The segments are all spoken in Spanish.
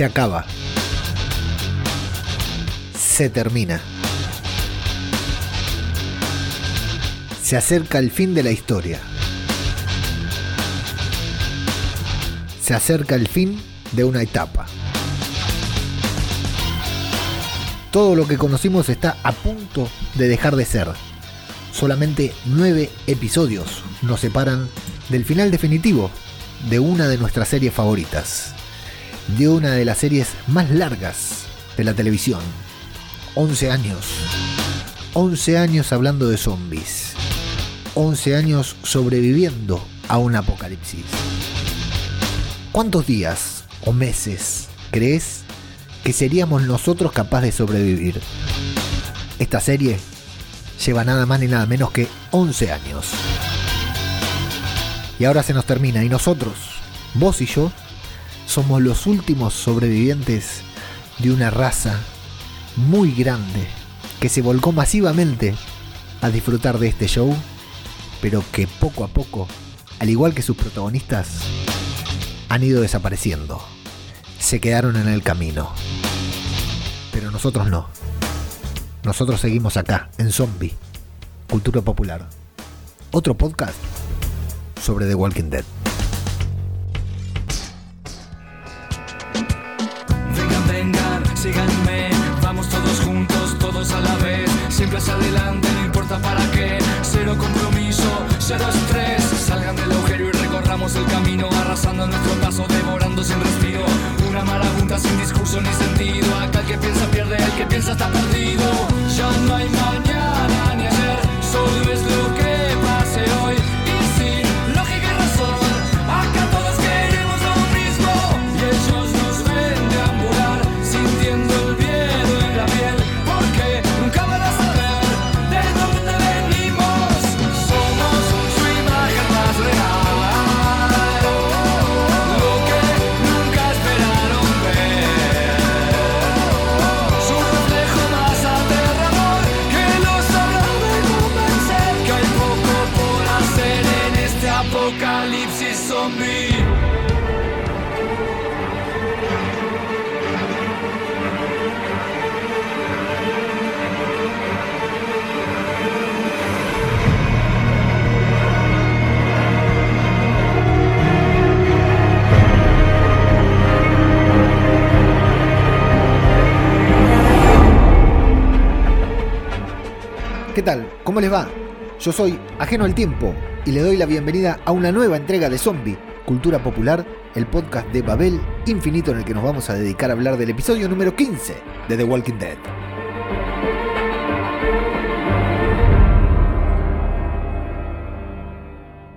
Se acaba. Se termina. Se acerca el fin de la historia. Se acerca el fin de una etapa. Todo lo que conocimos está a punto de dejar de ser. Solamente nueve episodios nos separan del final definitivo de una de nuestras series favoritas. De una de las series más largas de la televisión. 11 años. 11 años hablando de zombies. 11 años sobreviviendo a un apocalipsis. ¿Cuántos días o meses crees que seríamos nosotros capaces de sobrevivir? Esta serie lleva nada más ni nada menos que 11 años. Y ahora se nos termina y nosotros, vos y yo, somos los últimos sobrevivientes de una raza muy grande que se volcó masivamente a disfrutar de este show, pero que poco a poco, al igual que sus protagonistas, han ido desapareciendo. Se quedaron en el camino. Pero nosotros no. Nosotros seguimos acá, en Zombie, Cultura Popular. Otro podcast sobre The Walking Dead. Síganme, vamos todos juntos, todos a la vez, siempre hacia adelante, no importa para qué, cero compromiso, cero estrés, salgan del agujero y recorramos el camino, arrasando nuestro paso, devorando sin respiro, una marabunta sin discurso ni sentido, acá el que piensa pierde, el que piensa está perdido, ya no hay mañana ¿Cómo les va? Yo soy Ajeno al Tiempo y le doy la bienvenida a una nueva entrega de Zombie, Cultura Popular, el podcast de Babel Infinito en el que nos vamos a dedicar a hablar del episodio número 15 de The Walking Dead.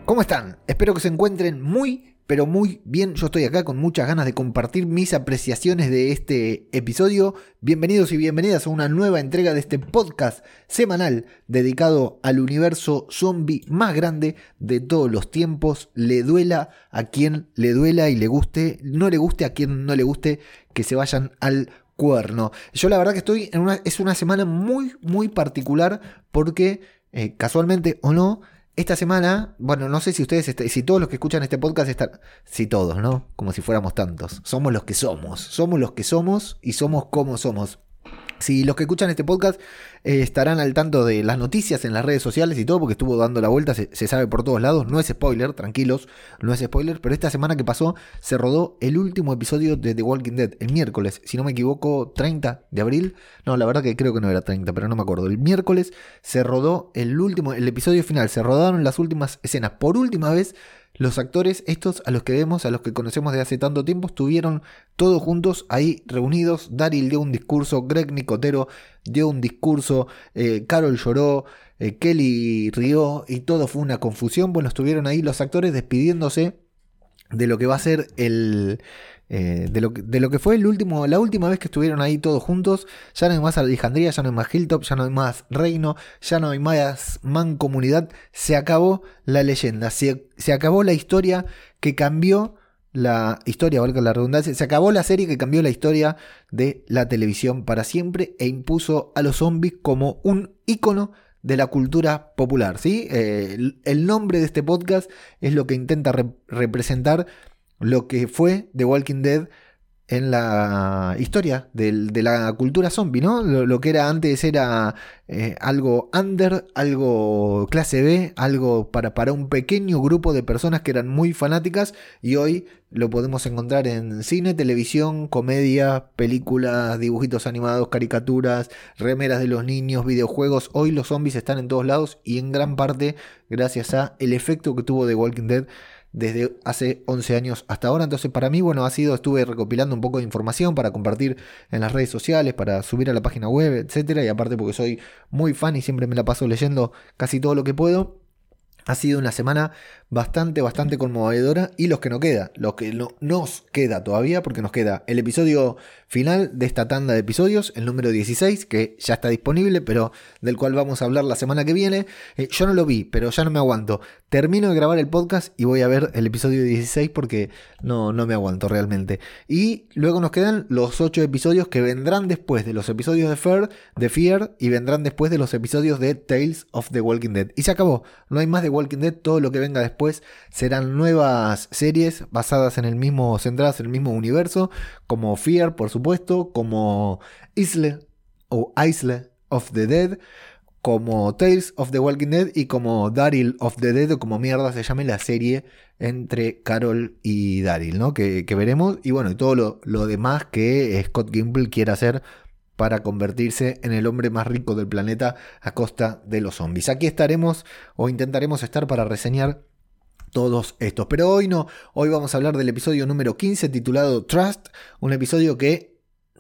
¿Cómo están? Espero que se encuentren muy, pero muy bien. Yo estoy acá con muchas ganas de compartir mis apreciaciones de este episodio. Bienvenidos y bienvenidas a una nueva entrega de este podcast semanal dedicado al universo zombie más grande de todos los tiempos. Le duela a quien le duela y le guste, no le guste a quien no le guste, que se vayan al cuerno. Yo la verdad que estoy en una, es una semana muy, muy particular porque eh, casualmente o no, esta semana, bueno, no sé si ustedes, est- si todos los que escuchan este podcast están, si todos, ¿no? Como si fuéramos tantos. Somos los que somos, somos los que somos y somos como somos. Si los que escuchan este podcast eh, estarán al tanto de las noticias en las redes sociales y todo, porque estuvo dando la vuelta, se, se sabe por todos lados, no es spoiler, tranquilos, no es spoiler, pero esta semana que pasó se rodó el último episodio de The Walking Dead, el miércoles, si no me equivoco, 30 de abril, no, la verdad que creo que no era 30, pero no me acuerdo, el miércoles se rodó el último, el episodio final, se rodaron las últimas escenas, por última vez los actores, estos a los que vemos, a los que conocemos de hace tanto tiempo, estuvieron todos juntos ahí reunidos. Daryl dio un discurso, Greg Nicotero dio un discurso, eh, Carol lloró, eh, Kelly rió y todo fue una confusión. Bueno, estuvieron ahí los actores despidiéndose de lo que va a ser el. Eh, de, lo que, de lo que fue el último, la última vez que estuvieron ahí todos juntos, ya no hay más Alejandría, ya no hay más Hilltop, ya no hay más Reino, ya no hay más Mancomunidad, se acabó la leyenda, se, se acabó la historia que cambió la historia, valga la redundancia, se acabó la serie que cambió la historia de la televisión para siempre e impuso a los zombies como un ícono de la cultura popular, ¿sí? Eh, el, nombre de este podcast es lo que intenta re- representar lo que fue The Walking Dead en la historia de la cultura zombie, ¿no? Lo, que era antes era eh, algo under, algo clase B, algo para, para un pequeño grupo de personas que eran muy fanáticas y hoy lo podemos encontrar en cine, televisión, comedia, películas, dibujitos animados, caricaturas, remeras de los niños, videojuegos. Hoy los zombies están en todos lados y en gran parte gracias a el efecto que tuvo The Walking Dead desde hace 11 años hasta ahora. Entonces para mí, bueno, ha sido, estuve recopilando un poco de información para compartir en las redes sociales, para subir a la página web, etcétera. Y aparte porque soy muy fan y siempre me la paso leyendo casi todo lo que puedo. Ha sido una semana bastante, bastante conmovedora. Y los que no queda, los que no nos queda todavía, porque nos queda el episodio final de esta tanda de episodios, el número 16, que ya está disponible, pero del cual vamos a hablar la semana que viene. Eh, yo no lo vi, pero ya no me aguanto. Termino de grabar el podcast y voy a ver el episodio 16 porque no, no me aguanto realmente. Y luego nos quedan los 8 episodios que vendrán después de los episodios de Fear, de Fear y vendrán después de los episodios de Tales of the Walking Dead. Y se acabó. No hay más de Walking Dead, todo lo que venga después serán nuevas series basadas en el mismo, centradas en el mismo universo, como Fear, por supuesto, como Isle o Isle of the Dead, como Tales of the Walking Dead y como Daryl of the Dead, o como mierda se llame la serie entre Carol y Daryl, ¿no? Que, veremos. Y bueno, y todo lo, lo demás que Scott Gimple quiere hacer para convertirse en el hombre más rico del planeta a costa de los zombies. Aquí estaremos o intentaremos estar para reseñar todos estos. Pero hoy no, hoy vamos a hablar del episodio número 15 titulado Trust, un episodio que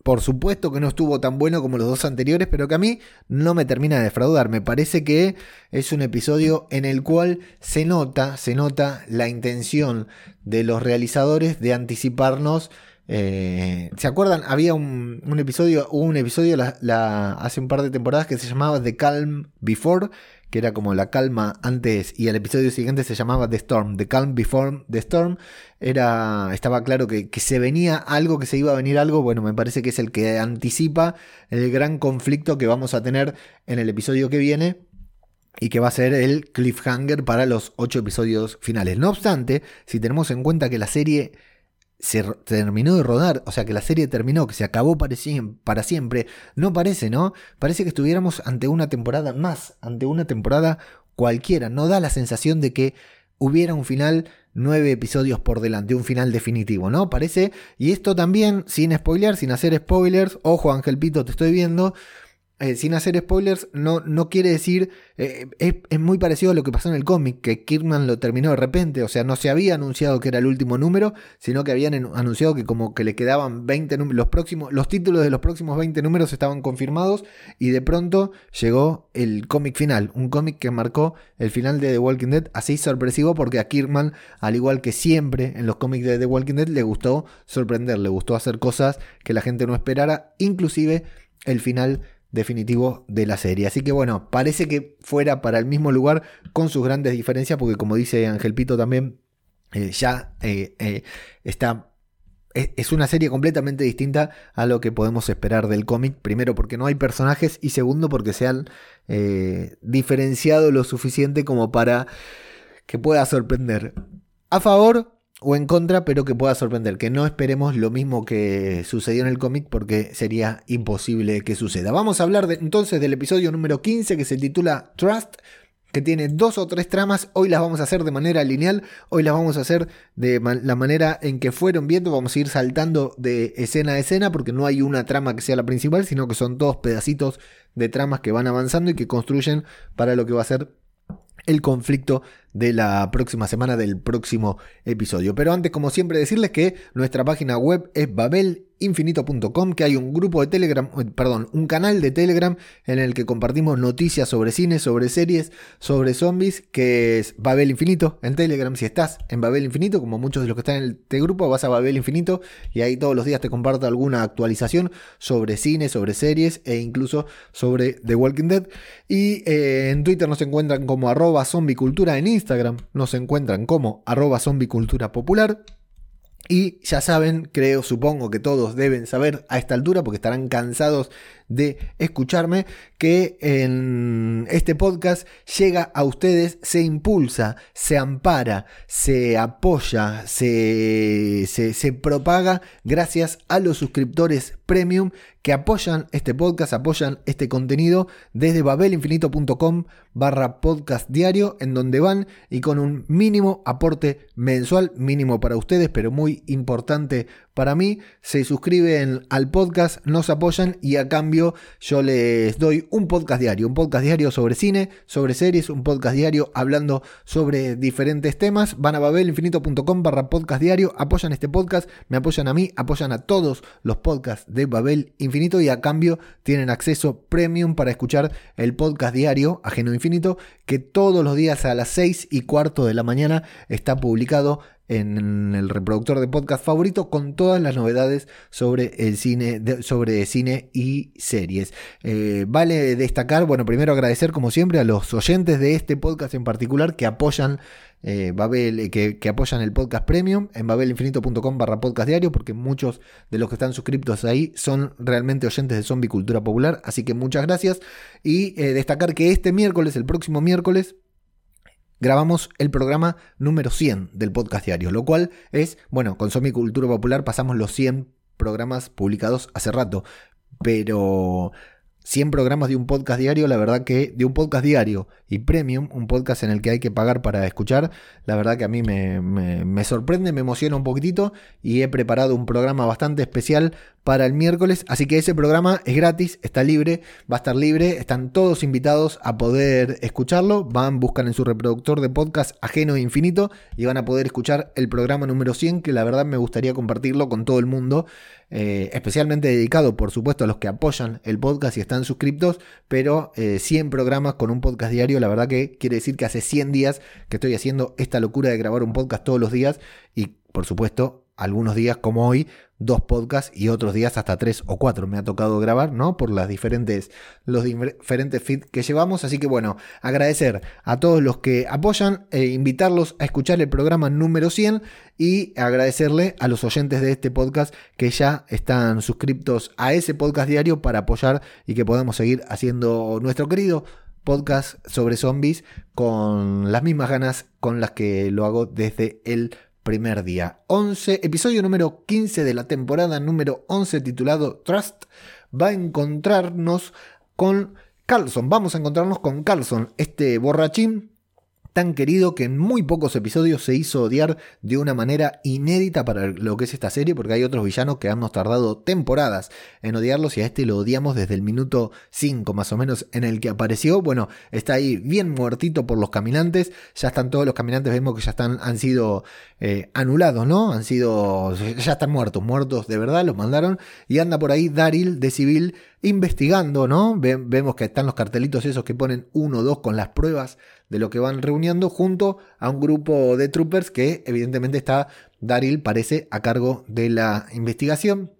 por supuesto que no estuvo tan bueno como los dos anteriores, pero que a mí no me termina de defraudar. Me parece que es un episodio en el cual se nota, se nota la intención de los realizadores de anticiparnos. Eh, ¿Se acuerdan? Había un, episodio, un episodio hace un par de temporadas que se llamaba The Calm Before, que era como la calma antes y el episodio siguiente se llamaba The Storm, The Calm Before the Storm, era, estaba claro que, se venía algo, que se iba a venir algo, bueno, me parece que es el que anticipa el gran conflicto que vamos a tener en el episodio que viene y que va a ser el cliffhanger para los ocho episodios finales. No obstante, si tenemos en cuenta que la serie se terminó de rodar, o sea que la serie terminó, que se acabó para siempre, no parece, ¿no? Parece que estuviéramos ante una temporada más, ante una temporada cualquiera, no da la sensación de que hubiera un final nueve episodios por delante, un final definitivo, ¿no? Parece, y esto también, sin spoiler, sin hacer spoilers, ojo Ángel Pito, te estoy viendo, eh, sin hacer spoilers, no, no quiere decir. Eh, es, muy parecido a lo que pasó en el cómic, que Kirkman lo terminó de repente. O sea, no se había anunciado que era el último número, sino que habían anunciado que como que le quedaban 20 números. Los, próximos, los títulos de los próximos 20 números estaban confirmados. Y de pronto llegó el cómic final. Un cómic que marcó el final de The Walking Dead. Así sorpresivo, porque a Kirkman, al igual que siempre en los cómics de The Walking Dead, le gustó sorprender, le gustó hacer cosas que la gente no esperara. Inclusive el final definitivo de la serie. Así que bueno, parece que fuera para el mismo lugar con sus grandes diferencias, porque como dice Ángel Pito también, eh, ya eh, eh, está... Es una serie completamente distinta a lo que podemos esperar del cómic. Primero porque no hay personajes y segundo porque se han diferenciado lo suficiente como para que pueda sorprender. A favor, o en contra, pero que pueda sorprender. Que no esperemos lo mismo que sucedió en el cómic porque sería imposible que suceda. Vamos a hablar entonces del episodio número 15 que se titula Trust, que tiene dos o tres tramas. Hoy las vamos a hacer de manera lineal, hoy las vamos a hacer de la manera en que fueron viendo. Vamos a ir saltando de escena a escena porque no hay una trama que sea la principal, sino que son todos pedacitos de tramas que van avanzando y que construyen para lo que va a ser el conflicto de la próxima semana del próximo episodio. Pero antes, como siempre, decirles que nuestra página web es babelinfinito.com, que hay un grupo de Telegram, eh, perdón, un canal de Telegram en el que compartimos noticias sobre cine, sobre series, sobre zombies, que es Babel Infinito en Telegram. Si estás en Babel Infinito, como muchos de los que están en este grupo, vas a Babel Infinito y ahí todos los días te comparto alguna actualización sobre cine, sobre series e incluso sobre The Walking Dead. Y eh, en Twitter nos encuentran como arroba zombicultura en Instagram nos encuentran como arroba zombicultura popular. Y ya saben, creo, supongo que todos deben saber a esta altura, porque estarán cansados de escucharme, que en este podcast llega a ustedes, se impulsa, se ampara, se apoya, se, se, se propaga gracias a los suscriptores premium que apoyan este podcast, apoyan este contenido desde babelinfinito.com barra podcast diario, en donde van y con un mínimo aporte mensual, mínimo para ustedes, pero muy importante para mí, se suscriben al podcast, nos apoyan y a cambio yo les doy un podcast diario, un podcast diario sobre cine, sobre series, un podcast diario hablando sobre diferentes temas. Van a babelinfinito.com barra podcast diario, apoyan este podcast, me apoyan a mí, apoyan a todos los podcasts de Babel Infinito y a cambio tienen acceso premium para escuchar el podcast diario Ajeno Infinito que todos los días a las 6 y cuarto de la mañana está publicado en el reproductor de podcast favorito con todas las novedades sobre el cine, sobre cine y series. Eh, vale destacar, bueno, primero agradecer como siempre a los oyentes de este podcast en particular que apoyan eh, Babel, que, que, apoyan el podcast premium en babelinfinito.com barra podcast diario, porque muchos de los que están suscriptos ahí son realmente oyentes de Zombie Cultura Popular, así que muchas gracias. Y eh, destacar que este miércoles, el próximo miércoles, grabamos el programa número 100 del podcast diario, lo cual es, bueno, con Zombie Cultura Popular pasamos los 100 programas publicados hace rato, pero 100 programas de un podcast diario, la verdad que de un podcast diario y premium, un podcast en el que hay que pagar para escuchar, la verdad que a mí me, me, sorprende, me emociona un poquitito y he preparado un programa bastante especial para el miércoles, así que ese programa es gratis, está libre, va a estar libre, están todos invitados a poder escucharlo, van, buscan en su reproductor de podcast ajeno e infinito y van a poder escuchar el programa número 100 que la verdad me gustaría compartirlo con todo el mundo, eh, especialmente dedicado por supuesto a los que apoyan el podcast y están suscriptos, pero 100 eh, programas con un podcast diario, la verdad que quiere decir que hace 100 días que estoy haciendo esta locura de grabar un podcast todos los días y por supuesto algunos días como hoy dos podcasts y otros días hasta tres o cuatro me ha tocado grabar, ¿no? Por las diferentes, los diferentes feeds que llevamos. Así que bueno, agradecer a todos los que apoyan, e invitarlos a escuchar el programa número 100 y agradecerle a los oyentes de este podcast que ya están suscriptos a ese podcast diario para apoyar y que podamos seguir haciendo nuestro querido podcast sobre zombies con las mismas ganas con las que lo hago desde el primer día. 11, episodio número 15 de la temporada número 11 titulado Trust, va a encontrarnos con Carlson. Vamos a encontrarnos con Carlson, este borrachín tan querido que en muy pocos episodios se hizo odiar de una manera inédita para lo que es esta serie, porque hay otros villanos que hemos tardado temporadas en odiarlos y a este lo odiamos desde el minuto 5 más o menos en el que apareció. Bueno, está ahí bien muertito por los caminantes, ya están todos los caminantes, vemos que ya están, han sido eh, anulados, ¿no? Han sido, ya están muertos, muertos de verdad, los mandaron y anda por ahí Daryl de civil investigando, ¿no? vemos que están los cartelitos esos que ponen uno o dos con las pruebas de lo que van reuniendo junto a un grupo de troopers que evidentemente está Daryl parece a cargo de la investigación.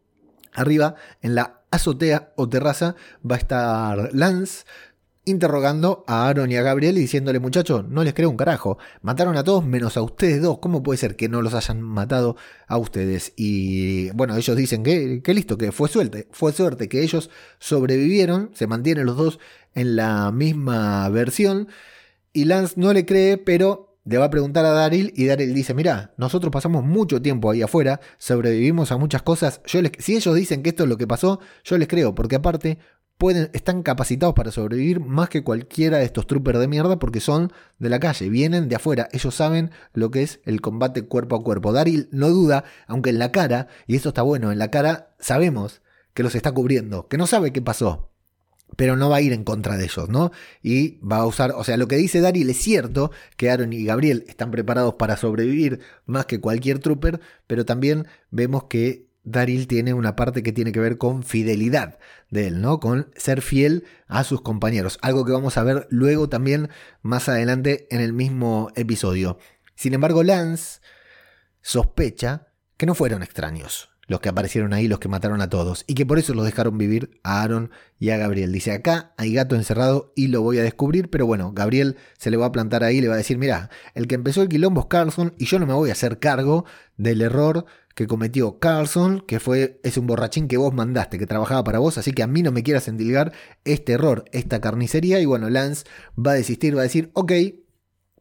Arriba en la azotea o terraza va a estar Lance interrogando a Aaron y a Gabriel y diciéndole, muchachos, no les creo un carajo. Mataron a todos menos a ustedes dos. ¿Cómo puede ser que no los hayan matado a ustedes? Y bueno, ellos dicen que, que listo, que fue suerte. Fue suerte que ellos sobrevivieron, se mantienen los dos en la misma versión. Y Lance no le cree, pero le va a preguntar a Daryl y Daryl dice, mira, nosotros pasamos mucho tiempo ahí afuera, sobrevivimos a muchas cosas, yo si ellos dicen que esto es lo que pasó, yo les creo, porque aparte están capacitados para sobrevivir más que cualquiera de estos troopers de mierda porque son de la calle, vienen de afuera, ellos saben lo que es el combate cuerpo a cuerpo. Daryl no duda, aunque en la cara, y esto está bueno, en la cara sabemos que los está cubriendo, que no sabe qué pasó, pero no va a ir en contra de ellos, ¿no? Y va a usar, o sea, lo que dice Daryl es cierto, que Aaron y Gabriel están preparados para sobrevivir más que cualquier trooper, pero también vemos que Daryl tiene una parte que tiene que ver con fidelidad de él, ¿no? Con ser fiel a sus compañeros, algo que vamos a ver luego también más adelante en el mismo episodio. Sin embargo, Lance sospecha que no fueron extraños, los que aparecieron ahí, los que mataron a todos, y que por eso los dejaron vivir a Aaron y a Gabriel. Dice, acá hay gato encerrado y lo voy a descubrir, pero bueno, Gabriel se le va a plantar ahí, le va a decir, mira, el que empezó el quilombo es Carlson y yo no me voy a hacer cargo del error que cometió Carlson, que fue, es un borrachín que vos mandaste, que trabajaba para vos, así que a mí no me quieras endilgar este error, esta carnicería. Y bueno, Lance va a desistir, va a decir, ok,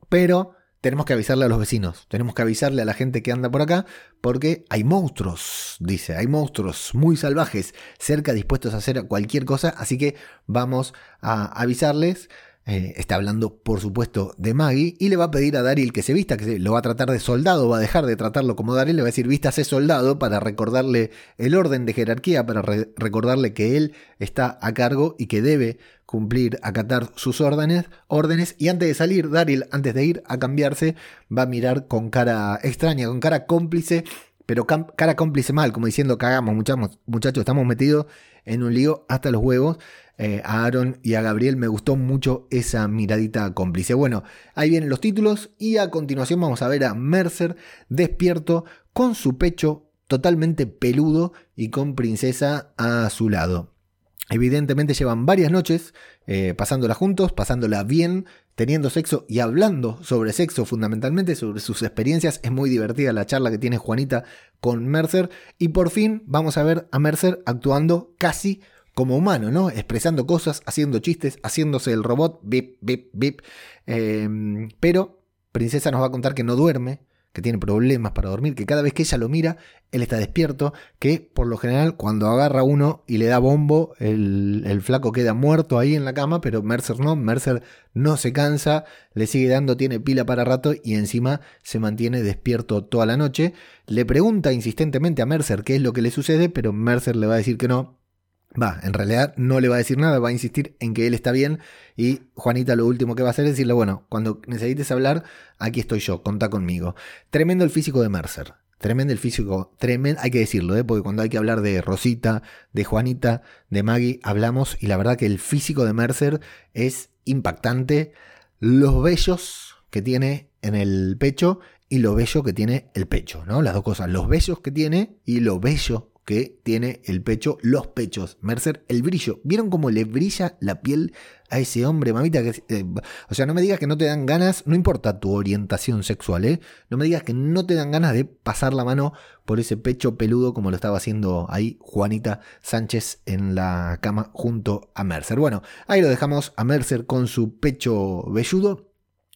pero tenemos que avisarle a los vecinos, tenemos que avisarle a la gente que anda por acá, porque hay monstruos, dice, hay monstruos muy salvajes cerca dispuestos a hacer cualquier cosa, así que vamos a avisarles. Eh, está hablando, por supuesto, de Maggie y le va a pedir a Daryl que se vista, que lo va a tratar de soldado, va a dejar de tratarlo como Daryl, le va a decir vístase soldado para recordarle el orden de jerarquía, para recordarle que él está a cargo y que debe cumplir, acatar sus órdenes, órdenes y antes de salir, Daryl, antes de ir a cambiarse, va a mirar con cara extraña, con cara cómplice, pero cara cómplice mal, como diciendo cagamos muchachos, muchachos, estamos metidos en un lío hasta los huevos. Eh, a Aaron y a Gabriel me gustó mucho esa miradita cómplice. Bueno, ahí vienen los títulos y a continuación vamos a ver a Mercer despierto con su pecho totalmente peludo y con Princesa a su lado. Evidentemente llevan varias noches eh, pasándola juntos, pasándola bien, teniendo sexo y hablando sobre sexo fundamentalmente, sobre sus experiencias. Es muy divertida la charla que tiene Juanita con Mercer. Y por fin vamos a ver a Mercer actuando casi como humano, ¿no? Expresando cosas, haciendo chistes, haciéndose el robot, bip, bip, bip. Em, pero Princesa nos va a contar que no duerme, que tiene problemas para dormir, que cada vez que ella lo mira, él está despierto, que por lo general cuando agarra uno y le da bombo, el, el, flaco queda muerto ahí en la cama, pero Mercer no, Mercer no se cansa, le sigue dando, tiene pila para rato y encima se mantiene despierto toda la noche. Le pregunta insistentemente a Mercer qué es lo que le sucede, pero Mercer le va a decir que no, Va, en realidad no le va a decir nada, va a insistir en que él está bien y Juanita lo último que va a hacer es decirle, bueno, cuando necesites hablar, aquí estoy yo, contá conmigo. Tremendo el físico de Mercer, tremendo el físico, tremendo, hay que decirlo, ¿eh? porque cuando hay que hablar de Rosita, de Juanita, de Maggie, hablamos y la verdad que el físico de Mercer es impactante, los vellos que tiene en el pecho y lo bello que tiene el pecho, ¿no? Las dos cosas, los bellos que tiene y lo bello que tiene el pecho, los pechos. Mercer, el brillo. ¿Vieron cómo le brilla la piel a ese hombre, mamita? Que, eh, o sea, no me digas que no te dan ganas, no importa tu orientación sexual, ¿eh? No me digas que no te dan ganas de pasar la mano por ese pecho peludo como lo estaba haciendo ahí Juanita Sánchez en la cama junto a Mercer. Bueno, ahí lo dejamos a Mercer con su pecho velludo.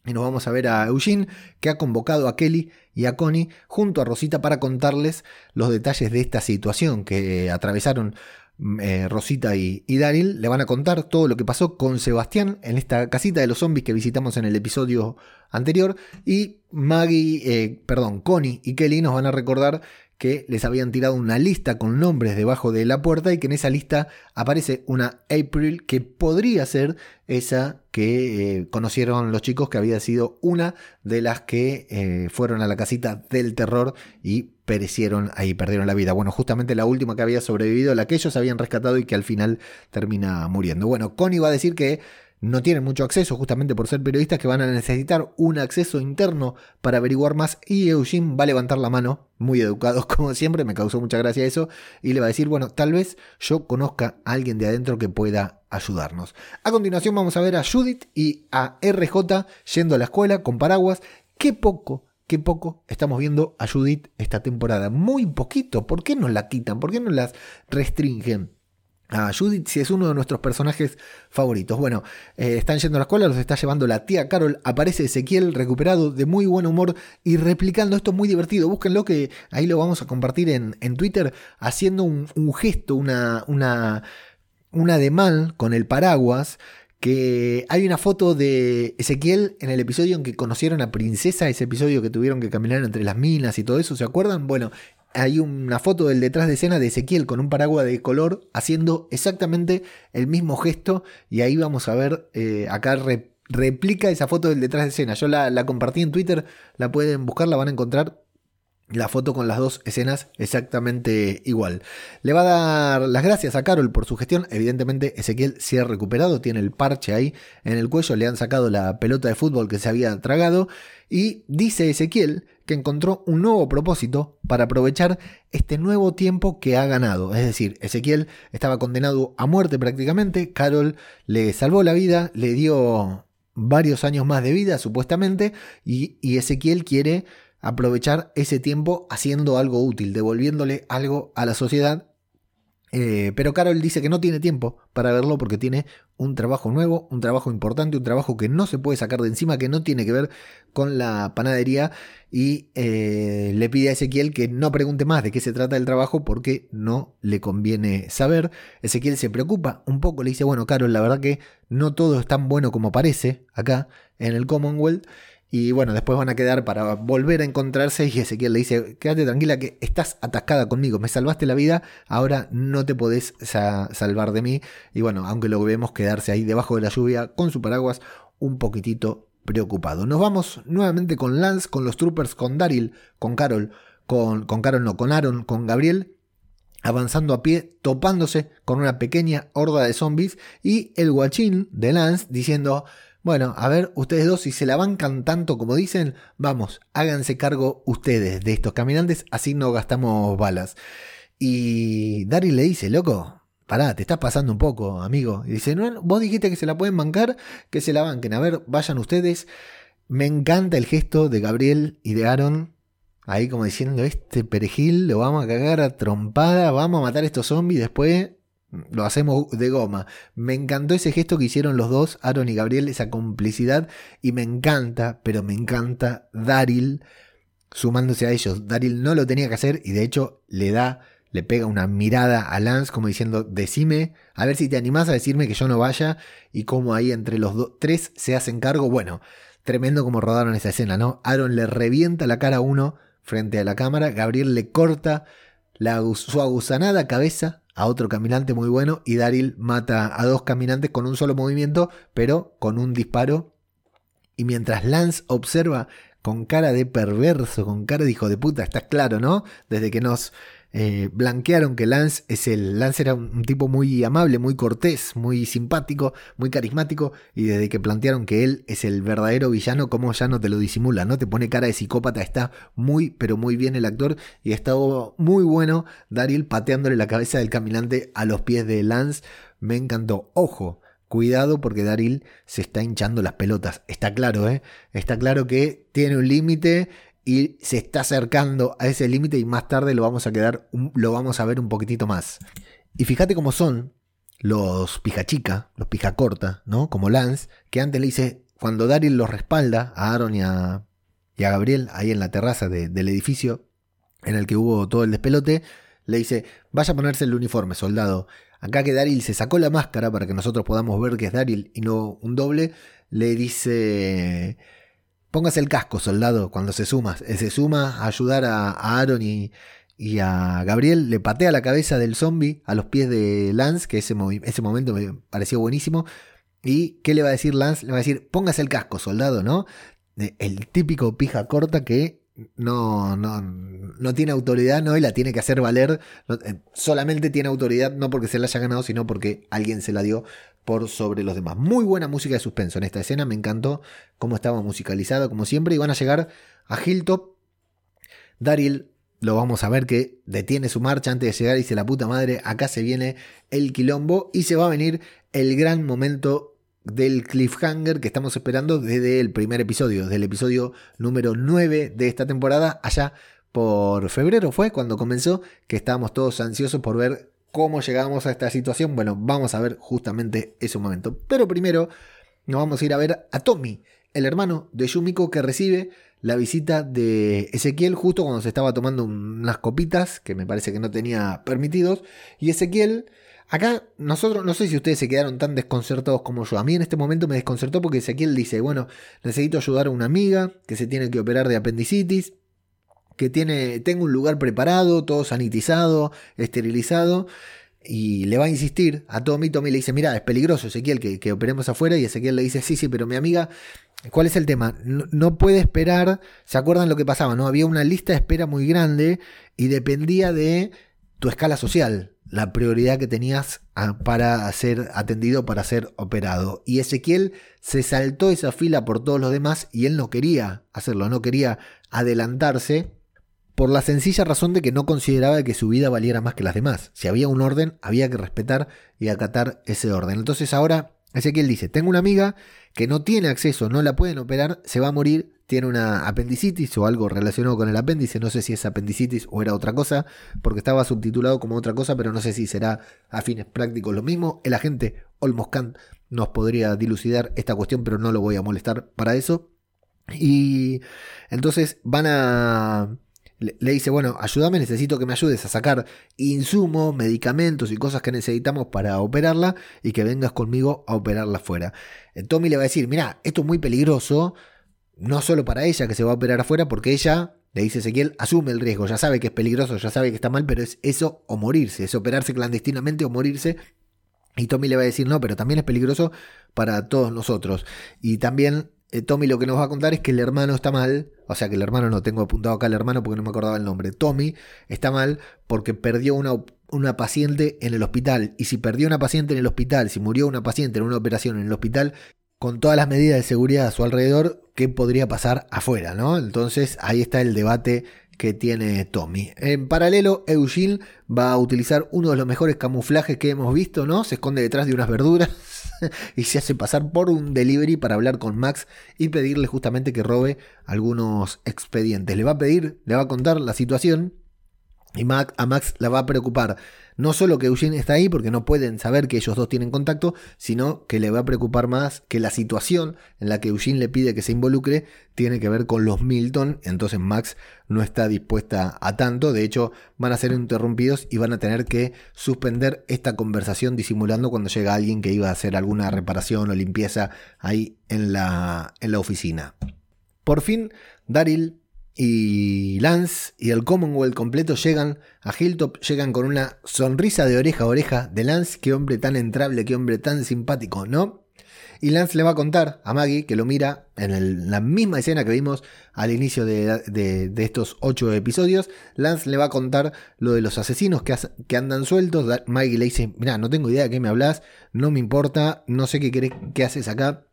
Y nos vamos a ver a Eugene, que ha convocado a Kelly y a Connie junto a Rosita para contarles los detalles de esta situación que atravesaron mm, eh, Rosita y, Daryl. Le van a contar todo lo que pasó con Sebastián en esta casita de los zombies que visitamos en el episodio anterior. Y Maggie, eh, perdón, Connie y Kelly nos van a recordar que les habían tirado una lista con nombres debajo de la puerta y que en esa lista aparece una April que podría ser esa que eh, conocieron los chicos que había sido una de las que eh, fueron a la casita del terror y perecieron ahí, perdieron la vida. Bueno, justamente la última que había sobrevivido, la que ellos habían rescatado y que al final termina muriendo. Bueno, Connie va a decir que no tienen mucho acceso justamente por ser periodistas que van a necesitar un acceso interno para averiguar más y Eugene va a levantar la mano, muy educado como siempre, me causó mucha gracia eso, y le va a decir, bueno, tal vez yo conozca a alguien de adentro que pueda ayudarnos. A continuación vamos a ver a Judith y a RJ yendo a la escuela con paraguas, qué poco qué poco estamos viendo a Judith esta temporada. Muy poquito. ¿Por qué nos la quitan? ¿Por qué nos las restringen? A Judith si es uno de nuestros personajes favoritos. Bueno, eh, están yendo a la escuela, los está llevando la tía Carol, aparece Ezequiel recuperado de muy buen humor y replicando esto muy divertido. Búsquenlo que ahí lo vamos a compartir en, en Twitter haciendo un, gesto, una, una, de mal con el paraguas. Que hay una foto de Ezequiel en el episodio en que conocieron a Princesa, ese episodio que tuvieron que caminar entre las minas y todo eso, ¿se acuerdan? Bueno, hay una foto del detrás de escena de Ezequiel con un paraguas de color haciendo exactamente el mismo gesto y ahí vamos a ver, eh, acá replica esa foto del detrás de escena. Yo la, la compartí en Twitter, la pueden buscar, la van a encontrar la foto con las dos escenas exactamente igual. Le va a dar las gracias a Carol por su gestión. Evidentemente Ezequiel se ha recuperado, tiene el parche ahí en el cuello, le han sacado la pelota de fútbol que se había tragado y dice Ezequiel que encontró un nuevo propósito para aprovechar este nuevo tiempo que ha ganado. Es decir, Ezequiel estaba condenado a muerte prácticamente, Carol le salvó la vida, le dio varios años más de vida supuestamente y, Ezequiel quiere aprovechar ese tiempo haciendo algo útil, devolviéndole algo a la sociedad eh, pero Carol dice que no tiene tiempo para verlo porque tiene un trabajo nuevo, un trabajo importante, un trabajo que no se puede sacar de encima, que no tiene que ver con la panadería y eh, le pide a Ezequiel que no pregunte más de qué se trata el trabajo porque no le conviene saber. Ezequiel se preocupa un poco, le dice, bueno, Carol, la verdad que no todo es tan bueno como parece acá en el Commonwealth. Y bueno, después van a quedar para volver a encontrarse y Ezequiel le dice, quédate tranquila que estás atascada conmigo, me salvaste la vida, ahora no te podés salvar de mí. Y bueno, aunque lo vemos quedarse ahí debajo de la lluvia con su paraguas, un poquitito preocupado. Nos vamos nuevamente con Lance, con los troopers, con Daryl, con Carol, con, con Carol no, con Aaron, con Gabriel, avanzando a pie, topándose con una pequeña horda de zombies y el guachín de Lance diciendo, bueno, a ver, ustedes dos, si se la bancan tanto como dicen, vamos, háganse cargo ustedes de estos caminantes, así no gastamos balas. Y Daryl le dice, loco, pará, te estás pasando un poco, amigo. Y dice, no, vos dijiste que se la pueden bancar, que se la banquen. A ver, vayan ustedes. Me encanta el gesto de Gabriel y de Aaron. Ahí como diciendo, este perejil lo vamos a cagar a trompada, vamos a matar a estos zombies, después lo hacemos de goma. Me encantó ese gesto que hicieron los dos, Aaron y Gabriel, esa complicidad. Y me encanta, pero me encanta Daryl sumándose a ellos. Daryl no lo tenía que hacer y de hecho le da, le pega una mirada a Lance como diciendo, decime, a ver si te animás a decirme que yo no vaya. Y como ahí entre los tres se hacen cargo. Bueno, tremendo como rodaron esa escena, ¿no? Aaron le revienta la cara a uno frente a la cámara, Gabriel le corta la, su aguzanada cabeza a otro caminante muy bueno y Daryl mata a dos caminantes con un solo movimiento, pero con un disparo. Y mientras Lance observa con cara de perverso, con cara de hijo de puta, está claro, ¿no? Desde que nos eh, blanquearon que Lance es el. Lance era un, tipo muy amable, muy cortés, muy simpático, muy carismático. Y desde que plantearon que él es el verdadero villano, como ya no te lo disimula, ¿no? Te pone cara de psicópata. Está muy, pero muy bien el actor. Y está muy bueno Daryl pateándole la cabeza del caminante a los pies de Lance. Me encantó. Ojo. Cuidado porque Daryl se está hinchando las pelotas. Está claro, ¿eh? Está claro que tiene un límite y se está acercando a ese límite y más tarde lo vamos a quedar, lo vamos a ver un poquitito más. Y fíjate cómo son los pija chica, los pija corta, ¿no? Como Lance, que antes le dice, cuando Daryl los respalda a Aaron y a, Gabriel ahí en la terraza del edificio en el que hubo todo el despelote, le dice, vaya a ponerse el uniforme, soldado. Acá que Daryl se sacó la máscara para que nosotros podamos ver que es Daryl y no un doble, le dice, Póngase el casco, soldado, cuando se suma. Eh, se suma a ayudar a, Aaron y, a Gabriel. Le patea la cabeza del zombie a los pies de Lance, que ese, ese momento me pareció buenísimo. ¿Y qué le va a decir Lance? Le va a decir, póngase el casco, soldado, ¿no? El típico pija corta que no, no, no tiene autoridad, ¿no? Y la tiene que hacer valer. Eh, solamente tiene autoridad no porque se la haya ganado, sino porque alguien se la dio por sobre los demás. Muy buena música de suspenso en esta escena, me encantó cómo estaba musicalizado, como siempre. Y van a llegar a Hilltop. Daryl, lo vamos a ver que detiene su marcha antes de llegar y dice la puta madre, acá se viene el quilombo y se va a venir el gran momento del cliffhanger que estamos esperando desde el primer episodio, desde el episodio número 9 de esta temporada, allá por febrero fue cuando comenzó, que estábamos todos ansiosos por ver cómo llegamos a esta situación. Bueno, vamos a ver justamente ese momento. Pero primero nos vamos a ir a ver a Tommy, el hermano de Yumiko que recibe la visita de Ezequiel justo cuando se estaba tomando unas copitas que me parece que no tenía permitidos. Y Ezequiel Acá nosotros, no sé si ustedes se quedaron tan desconcertados como yo. A mí en este momento me desconcertó porque Ezequiel dice, bueno, necesito ayudar a una amiga que se tiene que operar de apendicitis, que tiene, tengo un lugar preparado, todo sanitizado, esterilizado. Y le va a insistir a Tommy. Tommy le dice, mira, es peligroso Ezequiel que, operemos afuera. Y Ezequiel le dice, sí, sí, pero mi amiga ¿Cuál es el tema? No, puede esperar, ¿se acuerdan lo que pasaba? ¿no? Había una lista de espera muy grande y dependía de tu escala social la prioridad que tenías ah, para ser atendido, para ser operado. Y Ezequiel se saltó esa fila por todos los demás y él no quería hacerlo, no quería adelantarse por la sencilla razón de que no consideraba que su vida valiera más que las demás. Si había un orden, había que respetar y acatar ese orden. Entonces ahora Ezequiel dice, tengo una amiga que no tiene acceso, no la pueden operar, se va a morir, tiene una apendicitis o algo relacionado con el apéndice, no sé si es apendicitis o era otra cosa, porque estaba subtitulado como otra cosa, pero no sé si será a fines prácticos lo mismo. El agente Olmos nos podría dilucidar esta cuestión, pero no lo voy a molestar para eso. Y entonces van a le, dice, bueno, ayúdame, necesito que me ayudes a sacar insumos, medicamentos y cosas que necesitamos para operarla y que vengas conmigo a operarla afuera. Tommy le va a decir, mira, esto es muy peligroso, no solo para ella que se va a operar afuera, porque ella, le dice Ezequiel, asume el riesgo, ya sabe que es peligroso, ya sabe que está mal, pero es eso o morirse, es operarse clandestinamente o morirse. Y Tommy le va a decir, no, pero también es peligroso para todos nosotros. Y también eh, Tommy lo que nos va a contar es que el hermano está mal, o sea que el hermano no tengo apuntado acá el hermano porque no me acordaba el nombre. Tommy está mal porque perdió una, una paciente en el hospital. Y si perdió una paciente en el hospital, si murió una paciente en una operación en el hospital, con todas las medidas de seguridad a su alrededor, ¿qué podría pasar afuera? ¿no? Entonces ahí está el debate que tiene Tommy. En paralelo, Eugene va a utilizar uno de los mejores camuflajes que hemos visto, ¿no? Se esconde detrás de unas verduras y se hace pasar por un delivery para hablar con Max y pedirle justamente que robe algunos expedientes. Le va a pedir, le va a contar la situación y a Max la va a preocupar no solo que Eugene está ahí porque no pueden saber que ellos dos tienen contacto, sino que le va a preocupar más que la situación en la que Eugene le pide que se involucre tiene que ver con los Milton, entonces Max no está dispuesta a tanto, de hecho van a ser interrumpidos y van a tener que suspender esta conversación disimulando cuando llega alguien que iba a hacer alguna reparación o limpieza ahí en la, en la oficina. Por fin, Daryl y Lance y el Commonwealth completo llegan a Hilltop, llegan con una sonrisa de oreja a oreja de Lance, qué hombre tan entrable, qué hombre tan simpático, ¿no? Y Lance le va a contar a Maggie, que lo mira en la misma escena que vimos al inicio de, estos ocho episodios. Lance le va a contar lo de los asesinos que, que andan sueltos. Maggie le dice, mira, no tengo idea de qué me hablas, no me importa, no sé qué, qué haces acá.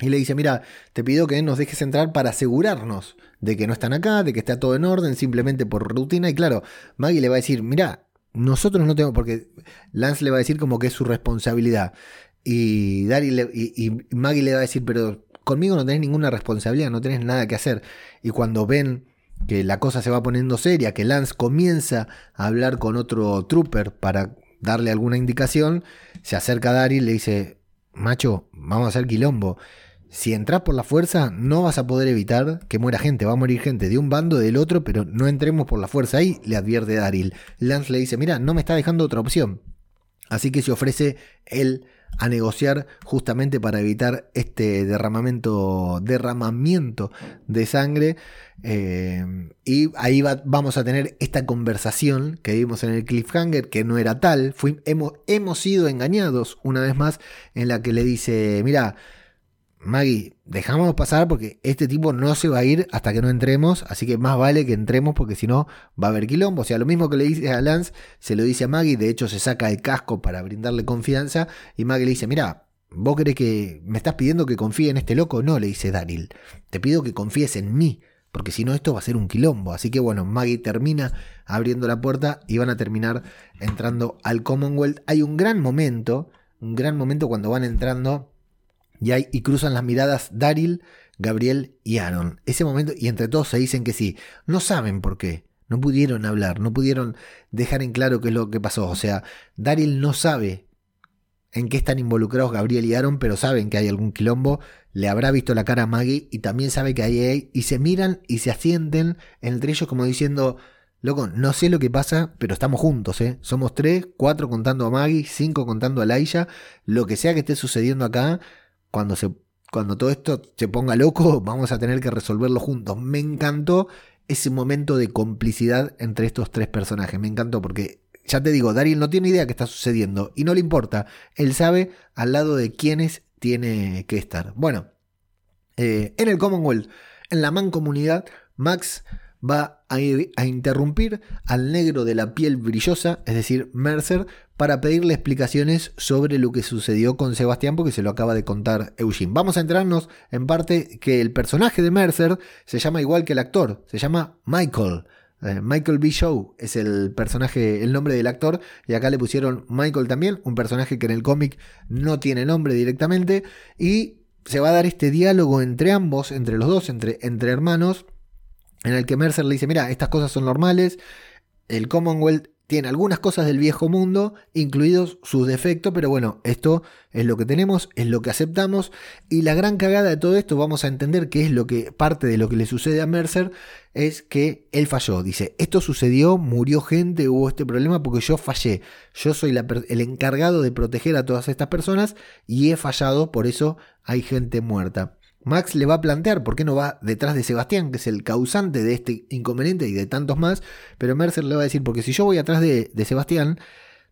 Y le dice, mira, te pido que nos dejes entrar para asegurarnos de que no están acá, de que está todo en orden, simplemente por rutina. Y claro, Maggie le va a decir, mira, nosotros no tenemos, porque Lance le va a decir como que es su responsabilidad. Y, Daryl y, Maggie le va a decir, pero conmigo no tenés ninguna responsabilidad, no tenés nada que hacer. Y cuando ven que la cosa se va poniendo seria, que Lance comienza a hablar con otro trooper para darle alguna indicación, se acerca a Daryl y le dice, macho, vamos a hacer quilombo si entras por la fuerza, no vas a poder evitar que muera gente. Va a morir gente de un bando del otro, pero no entremos por la fuerza ahí, le advierte Daryl. Lance le dice, mira, no me está dejando otra opción. Así que se ofrece él a negociar justamente para evitar este derramamiento, derramamiento de sangre. Eh, y ahí vamos a tener esta conversación que vimos en el cliffhanger, que no era tal. hemos, hemos sido engañados una vez más, en la que le dice, mira, Maggie, dejamos pasar porque este tipo no se va a ir hasta que no entremos, así que más vale que entremos porque si no va a haber quilombo. O sea, lo mismo que le dice a Lance, se lo dice a Maggie, de hecho se saca el casco para brindarle confianza y Maggie le dice, mira, ¿vos querés que me estás pidiendo que confíe en este loco? No, le dice Daryl, te pido que confíes en mí, porque si no esto va a ser un quilombo. Así que bueno, Maggie termina abriendo la puerta y van a terminar entrando al Commonwealth. Hay un gran momento, un gran momento cuando van entrando y, cruzan las miradas Daryl, Gabriel y Aaron. Ese momento, y entre todos se dicen que sí. No saben por qué. No pudieron hablar, no pudieron dejar en claro qué es lo que pasó. O sea, Daryl no sabe en qué están involucrados Gabriel y Aaron, pero saben que hay algún quilombo. Le habrá visto la cara a Maggie y también sabe que hay y se miran y se asienten entre ellos como diciendo, loco, no sé lo que pasa, pero estamos juntos, ¿eh? Somos tres, cuatro contando a Maggie, cinco contando a Laisha, lo que sea que esté sucediendo acá, cuando, se, cuando todo esto se ponga loco, vamos a tener que resolverlo juntos. Me encantó ese momento de complicidad entre estos tres personajes. Me encantó porque, ya te digo, Daryl no tiene idea qué está sucediendo y no le importa. Él sabe al lado de quiénes tiene que estar. Bueno, eh, en el Commonwealth, en la mancomunidad, Max va a ir a interrumpir al negro de la piel brillosa, es decir, Mercer, para pedirle explicaciones sobre lo que sucedió con Sebastián, porque se lo acaba de contar Eugene. Vamos a enterarnos en parte que el personaje de Mercer se llama igual que el actor, se llama Michael. Eh, Michael B. Show es el personaje, el nombre del actor, y acá le pusieron Michael también, un personaje que en el cómic no tiene nombre directamente, y se va a dar este diálogo entre ambos, entre los dos, entre, entre hermanos, en el que Mercer le dice, mira, estas cosas son normales, el Commonwealth tiene algunas cosas del viejo mundo, incluidos sus defectos, pero bueno, esto es lo que tenemos, es lo que aceptamos. Y la gran cagada de todo esto, vamos a entender que es lo que parte de lo que le sucede a Mercer, es que él falló. Dice, esto sucedió, murió gente, hubo este problema porque yo fallé. Yo soy el encargado de proteger a todas estas personas y he fallado, por eso hay gente muerta. Max le va a plantear por qué no va detrás de Sebastián, que es el causante de este inconveniente y de tantos más, pero Mercer le va a decir, porque si yo voy atrás de, Sebastián,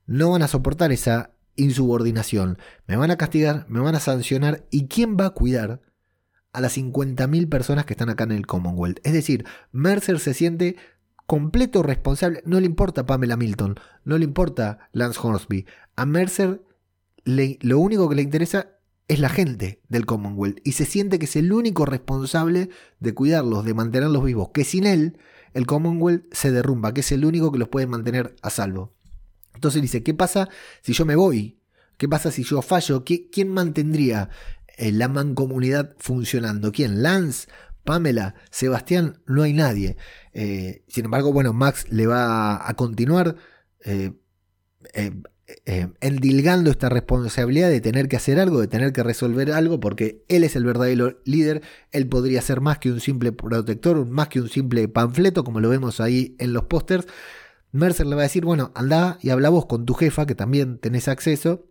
no van a soportar esa insubordinación, me van a castigar, me van a sancionar, ¿y quién va a cuidar a las 50.000 personas que están acá en el Commonwealth? Es decir, Mercer se siente completo responsable, no le importa Pamela Milton, no le importa Lance Hornsby, a Mercer lo único que le interesa es la gente del Commonwealth y se siente que es el único responsable de cuidarlos, de mantenerlos vivos, que sin él el Commonwealth se derrumba, que es el único que los puede mantener a salvo. Entonces dice, ¿qué pasa si yo me voy? ¿Qué pasa si yo fallo? ¿Quién mantendría eh, la mancomunidad funcionando? ¿Quién? ¿Lance? Pamela, Sebastián, no hay nadie. Eh, sin embargo, bueno, Max le va a continuar eh, endilgando esta responsabilidad de tener que hacer algo, de tener que resolver algo, porque él es el verdadero líder, él podría ser más que un simple protector, más que un simple panfleto, como lo vemos ahí en los pósters. Mercer le va a decir, bueno, anda y habla vos con tu jefa, que también tenés acceso,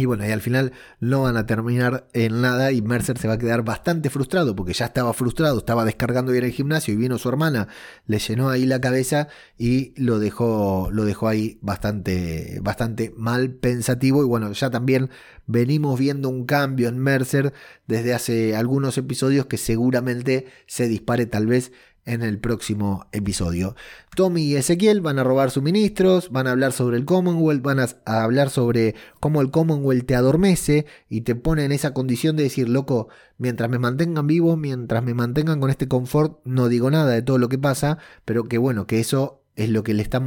y bueno, y al final no van a terminar en nada y Mercer se va a quedar bastante frustrado porque ya estaba frustrado, estaba descargando ir al gimnasio y vino su hermana, le llenó ahí la cabeza y lo dejó, lo dejó ahí bastante, bastante mal pensativo. Y bueno, ya también venimos viendo un cambio en Mercer desde hace algunos episodios que seguramente se dispare tal vez en el próximo episodio. Tommy y Ezequiel van a robar suministros, van a hablar sobre el Commonwealth, van a, hablar sobre cómo el Commonwealth te adormece y te pone en esa condición de decir, loco, mientras me mantengan vivo, mientras me mantengan con este confort, no digo nada de todo lo que pasa, pero que bueno, que eso es lo que le está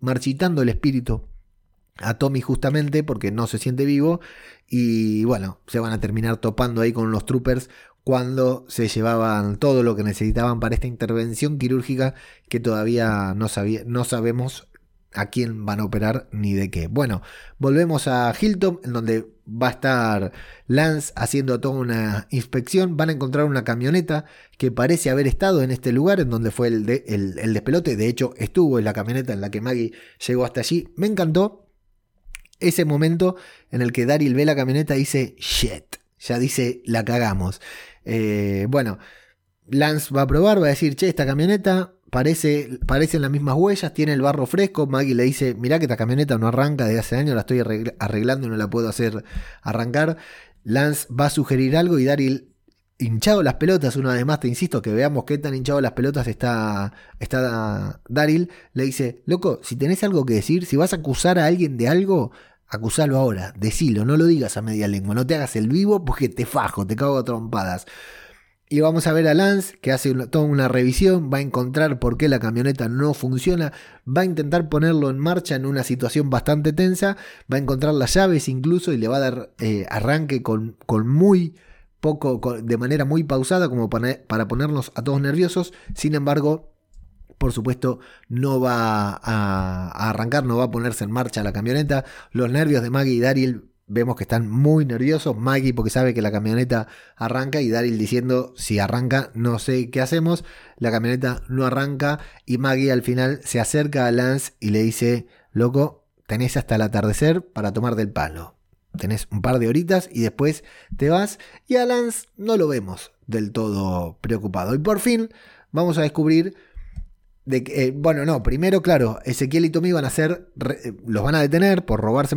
marchitando el espíritu a Tommy justamente porque no se siente vivo y bueno, se van a terminar topando ahí con los troopers cuando se llevaban todo lo que necesitaban para esta intervención quirúrgica que todavía no, no sabemos a quién van a operar ni de qué. Bueno, volvemos a Hilton, en donde va a estar Lance haciendo toda una inspección. Van a encontrar una camioneta que parece haber estado en este lugar, en donde fue el, el despelote. De hecho, estuvo en la camioneta en la que Maggie llegó hasta allí. Me encantó ese momento en el que Daryl ve la camioneta y dice, shit, ya dice, la cagamos. Eh, bueno, Lance va a probar, va a decir, che, esta camioneta parece, parecen las mismas huellas, tiene el barro fresco. Maggie le dice, mirá que esta camioneta no arranca desde hace años, la estoy arreglando y no la puedo hacer arrancar. Lance va a sugerir algo y Daryl hinchado las pelotas, una vez más te insisto que veamos qué tan hinchado las pelotas está, está Daryl, le dice, loco, si tenés algo que decir, si vas a acusar a alguien de algo, acusalo ahora, decilo, no lo digas a media lengua, no te hagas el vivo porque te fajo, te cago a trompadas. Y vamos a ver a Lance que hace toda una revisión, va a encontrar por qué la camioneta no funciona, va a intentar ponerlo en marcha en una situación bastante tensa, va a encontrar las llaves incluso y le va a dar eh, arranque con, con, muy poco, de manera muy pausada como para ponernos a todos nerviosos. Sin embargo, por supuesto, no va a, arrancar, no va a ponerse en marcha la camioneta. Los nervios de Maggie y Daryl vemos que están muy nerviosos. Maggie porque sabe que la camioneta arranca y Daryl diciendo si arranca no sé qué hacemos. La camioneta no arranca y Maggie al final se acerca a Lance y le dice, loco, tenés hasta el atardecer para tomar del palo. Tenés un par de horitas y después te vas y a Lance no lo vemos del todo preocupado. Y por fin vamos a descubrir de eh, bueno, no, primero, claro, Ezequiel y Tommy van a ser, eh, los van a detener por robarse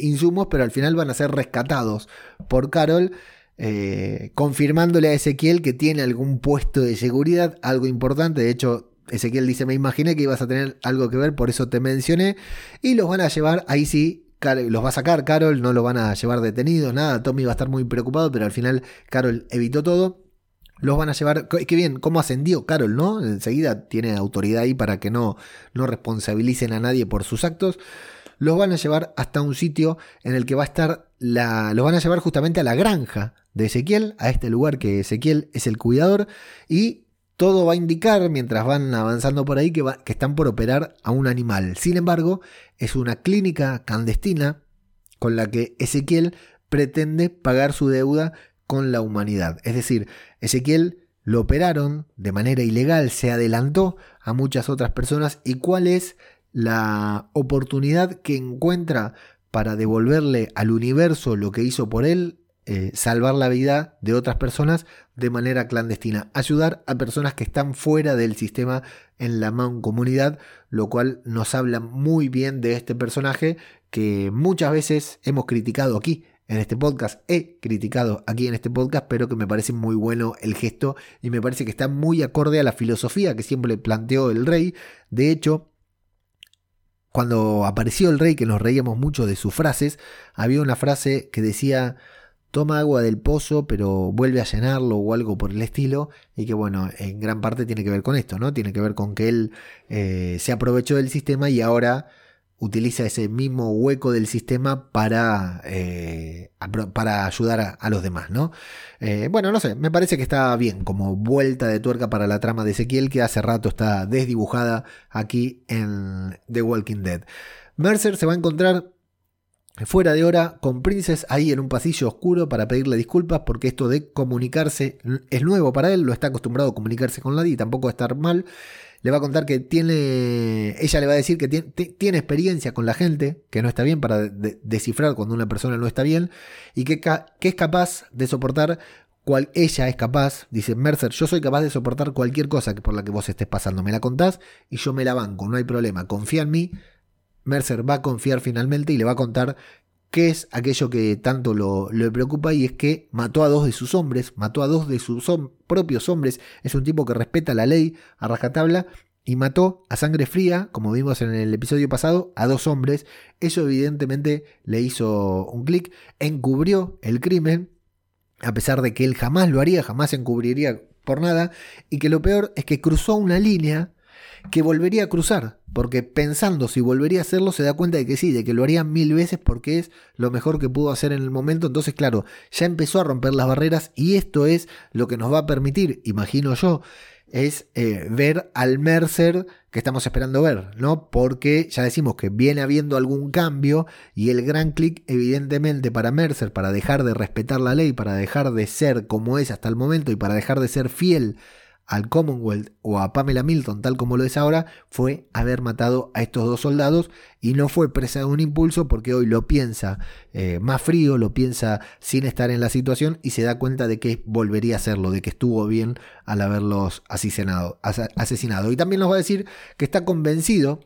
insumos, pero al final van a ser rescatados por Carol, eh, confirmándole a Ezequiel que tiene algún puesto de seguridad, algo importante, de hecho, Ezequiel dice, me imaginé que ibas a tener algo que ver, por eso te mencioné, y los van a llevar, ahí sí, los va a sacar Carol, no lo van a llevar detenidos, nada, Tommy va a estar muy preocupado, pero al final Carol evitó todo los van a llevar. Qué bien, cómo ascendió Carol, ¿no? Enseguida tiene autoridad ahí para que no, no responsabilicen a nadie por sus actos. Los van a llevar hasta un sitio en el que va a estar la, los van a llevar justamente a la granja de Ezequiel, a este lugar que Ezequiel es el cuidador, y todo va a indicar, mientras van avanzando por ahí, que, que están por operar a un animal. Sin embargo, es una clínica clandestina con la que Ezequiel pretende pagar su deuda con la humanidad. Es decir, Ezequiel lo operaron de manera ilegal, se adelantó a muchas otras personas y cuál es la oportunidad que encuentra para devolverle al universo lo que hizo por él, eh, salvar la vida de otras personas de manera clandestina, ayudar a personas que están fuera del sistema en la comunidad, lo cual nos habla muy bien de este personaje que muchas veces hemos criticado aquí en este podcast, he criticado aquí en este podcast, pero que me parece muy bueno el gesto y me parece que está muy acorde a la filosofía que siempre planteó el rey. De hecho, cuando apareció el rey, que nos reíamos mucho de sus frases, había una frase que decía, toma agua del pozo, pero vuelve a llenarlo o algo por el estilo, y que bueno, en gran parte tiene que ver con esto, ¿no? Tiene que ver con que él eh, se aprovechó del sistema y ahora utiliza ese mismo hueco del sistema para, eh, para ayudar a, los demás, ¿no? Eh, bueno, no sé, me parece que está bien como vuelta de tuerca para la trama de Ezequiel que hace rato está desdibujada aquí en The Walking Dead. Mercer se va a encontrar fuera de hora con Princess ahí en un pasillo oscuro para pedirle disculpas porque esto de comunicarse es nuevo para él, lo está acostumbrado a comunicarse con nadie y tampoco estar mal le va a contar que tiene, ella le va a decir que tiene, experiencia con la gente, que no está bien para descifrar cuando una persona no está bien, y que, que es capaz de soportar cual ella es capaz, dice Mercer, yo soy capaz de soportar cualquier cosa por la que vos estés pasando, me la contás y yo me la banco, no hay problema, confía en mí. Mercer va a confiar finalmente y le va a contar qué es aquello que tanto lo, preocupa y es que mató a dos de sus hombres, mató a dos de sus propios hombres, es un tipo que respeta la ley a rajatabla y mató a sangre fría, como vimos en el episodio pasado, a dos hombres. Eso evidentemente le hizo un clic, encubrió el crimen, a pesar de que él jamás lo haría, jamás encubriría por nada, y que lo peor es que cruzó una línea que volvería a cruzar, porque pensando si volvería a hacerlo se da cuenta de que sí, de que lo haría mil veces porque es lo mejor que pudo hacer en el momento, entonces claro, ya empezó a romper las barreras y esto es lo que nos va a permitir, imagino yo, es eh, ver al Mercer que estamos esperando ver, ¿no? Porque ya decimos que viene habiendo algún cambio y el gran clic evidentemente para Mercer, para dejar de respetar la ley, para dejar de ser como es hasta el momento y para dejar de ser fiel al Commonwealth o a Pamela Milton, tal como lo es ahora, fue haber matado a estos dos soldados y no fue presa de un impulso porque hoy lo piensa eh, más frío, lo piensa sin estar en la situación y se da cuenta de que volvería a hacerlo, de que estuvo bien al haberlos asesinado. asesinado. Y también nos va a decir que está convencido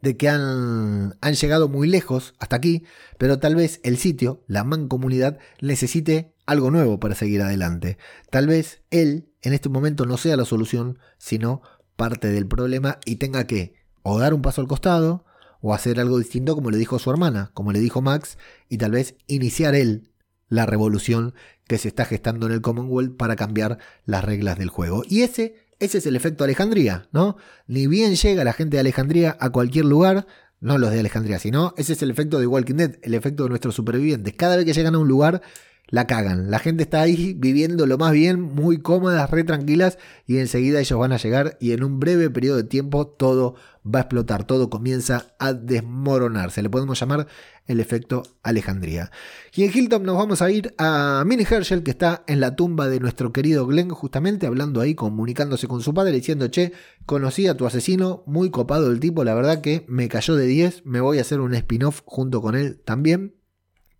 de que han, han llegado muy lejos hasta aquí, pero tal vez el sitio, la mancomunidad, necesite algo nuevo para seguir adelante. Tal vez él en este momento no sea la solución, sino parte del problema y tenga que o dar un paso al costado o hacer algo distinto como le dijo su hermana, como le dijo Max, y tal vez iniciar él la revolución que se está gestando en el Commonwealth para cambiar las reglas del juego. Y ese ese es el efecto Alejandría, ¿no? Ni bien llega la gente de Alejandría a cualquier lugar, no los de Alejandría, sino ese es el efecto de Walking Dead, el efecto de nuestros supervivientes. Cada vez que llegan a un lugar, la cagan. La gente está ahí viviendo lo más bien, muy cómodas, re tranquilas, y enseguida ellos van a llegar y en un breve periodo de tiempo todo va a explotar, todo comienza a desmoronarse. Le podemos llamar el efecto Alejandría. Y en Hilton nos vamos a ir a Minnie Herschel, que está en la tumba de nuestro querido Glenn, justamente hablando ahí, comunicándose con su padre, diciendo, che, conocí a tu asesino, muy copado el tipo, la verdad que me cayó de 10, me voy a hacer un spin-off junto con él también.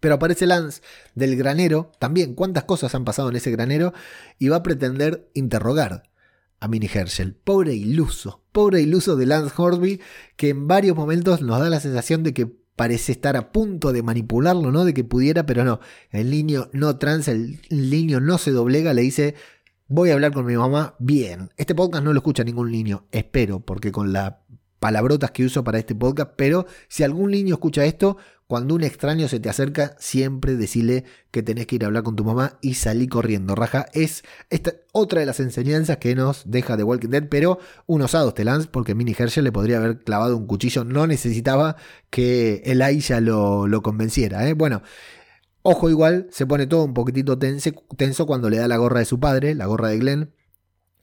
Pero aparece Lance del granero, también cuántas cosas han pasado en ese granero, y va a pretender interrogar a Minnie Herschel. Pobre iluso, pobre iluso de Lance Horby, que en varios momentos nos da la sensación de que parece estar a punto de manipularlo, ¿no? De que pudiera, pero no. El niño no transa, el niño no se doblega, le dice, voy a hablar con mi mamá bien. Este podcast no lo escucha ningún niño, espero, porque con las palabrotas que uso para este podcast, pero si algún niño escucha esto, cuando un extraño se te acerca, siempre decirle que tenés que ir a hablar con tu mamá y salí corriendo. Raja es esta, otra de las enseñanzas que nos deja de Walking Dead, pero un osado te Lance, porque Minnie Herschel le podría haber clavado un cuchillo, no necesitaba que el Aisha lo, lo convenciera. ¿eh? Bueno, Ojo igual, se pone todo un poquitito tenso cuando le da la gorra de su padre, la gorra de Glenn,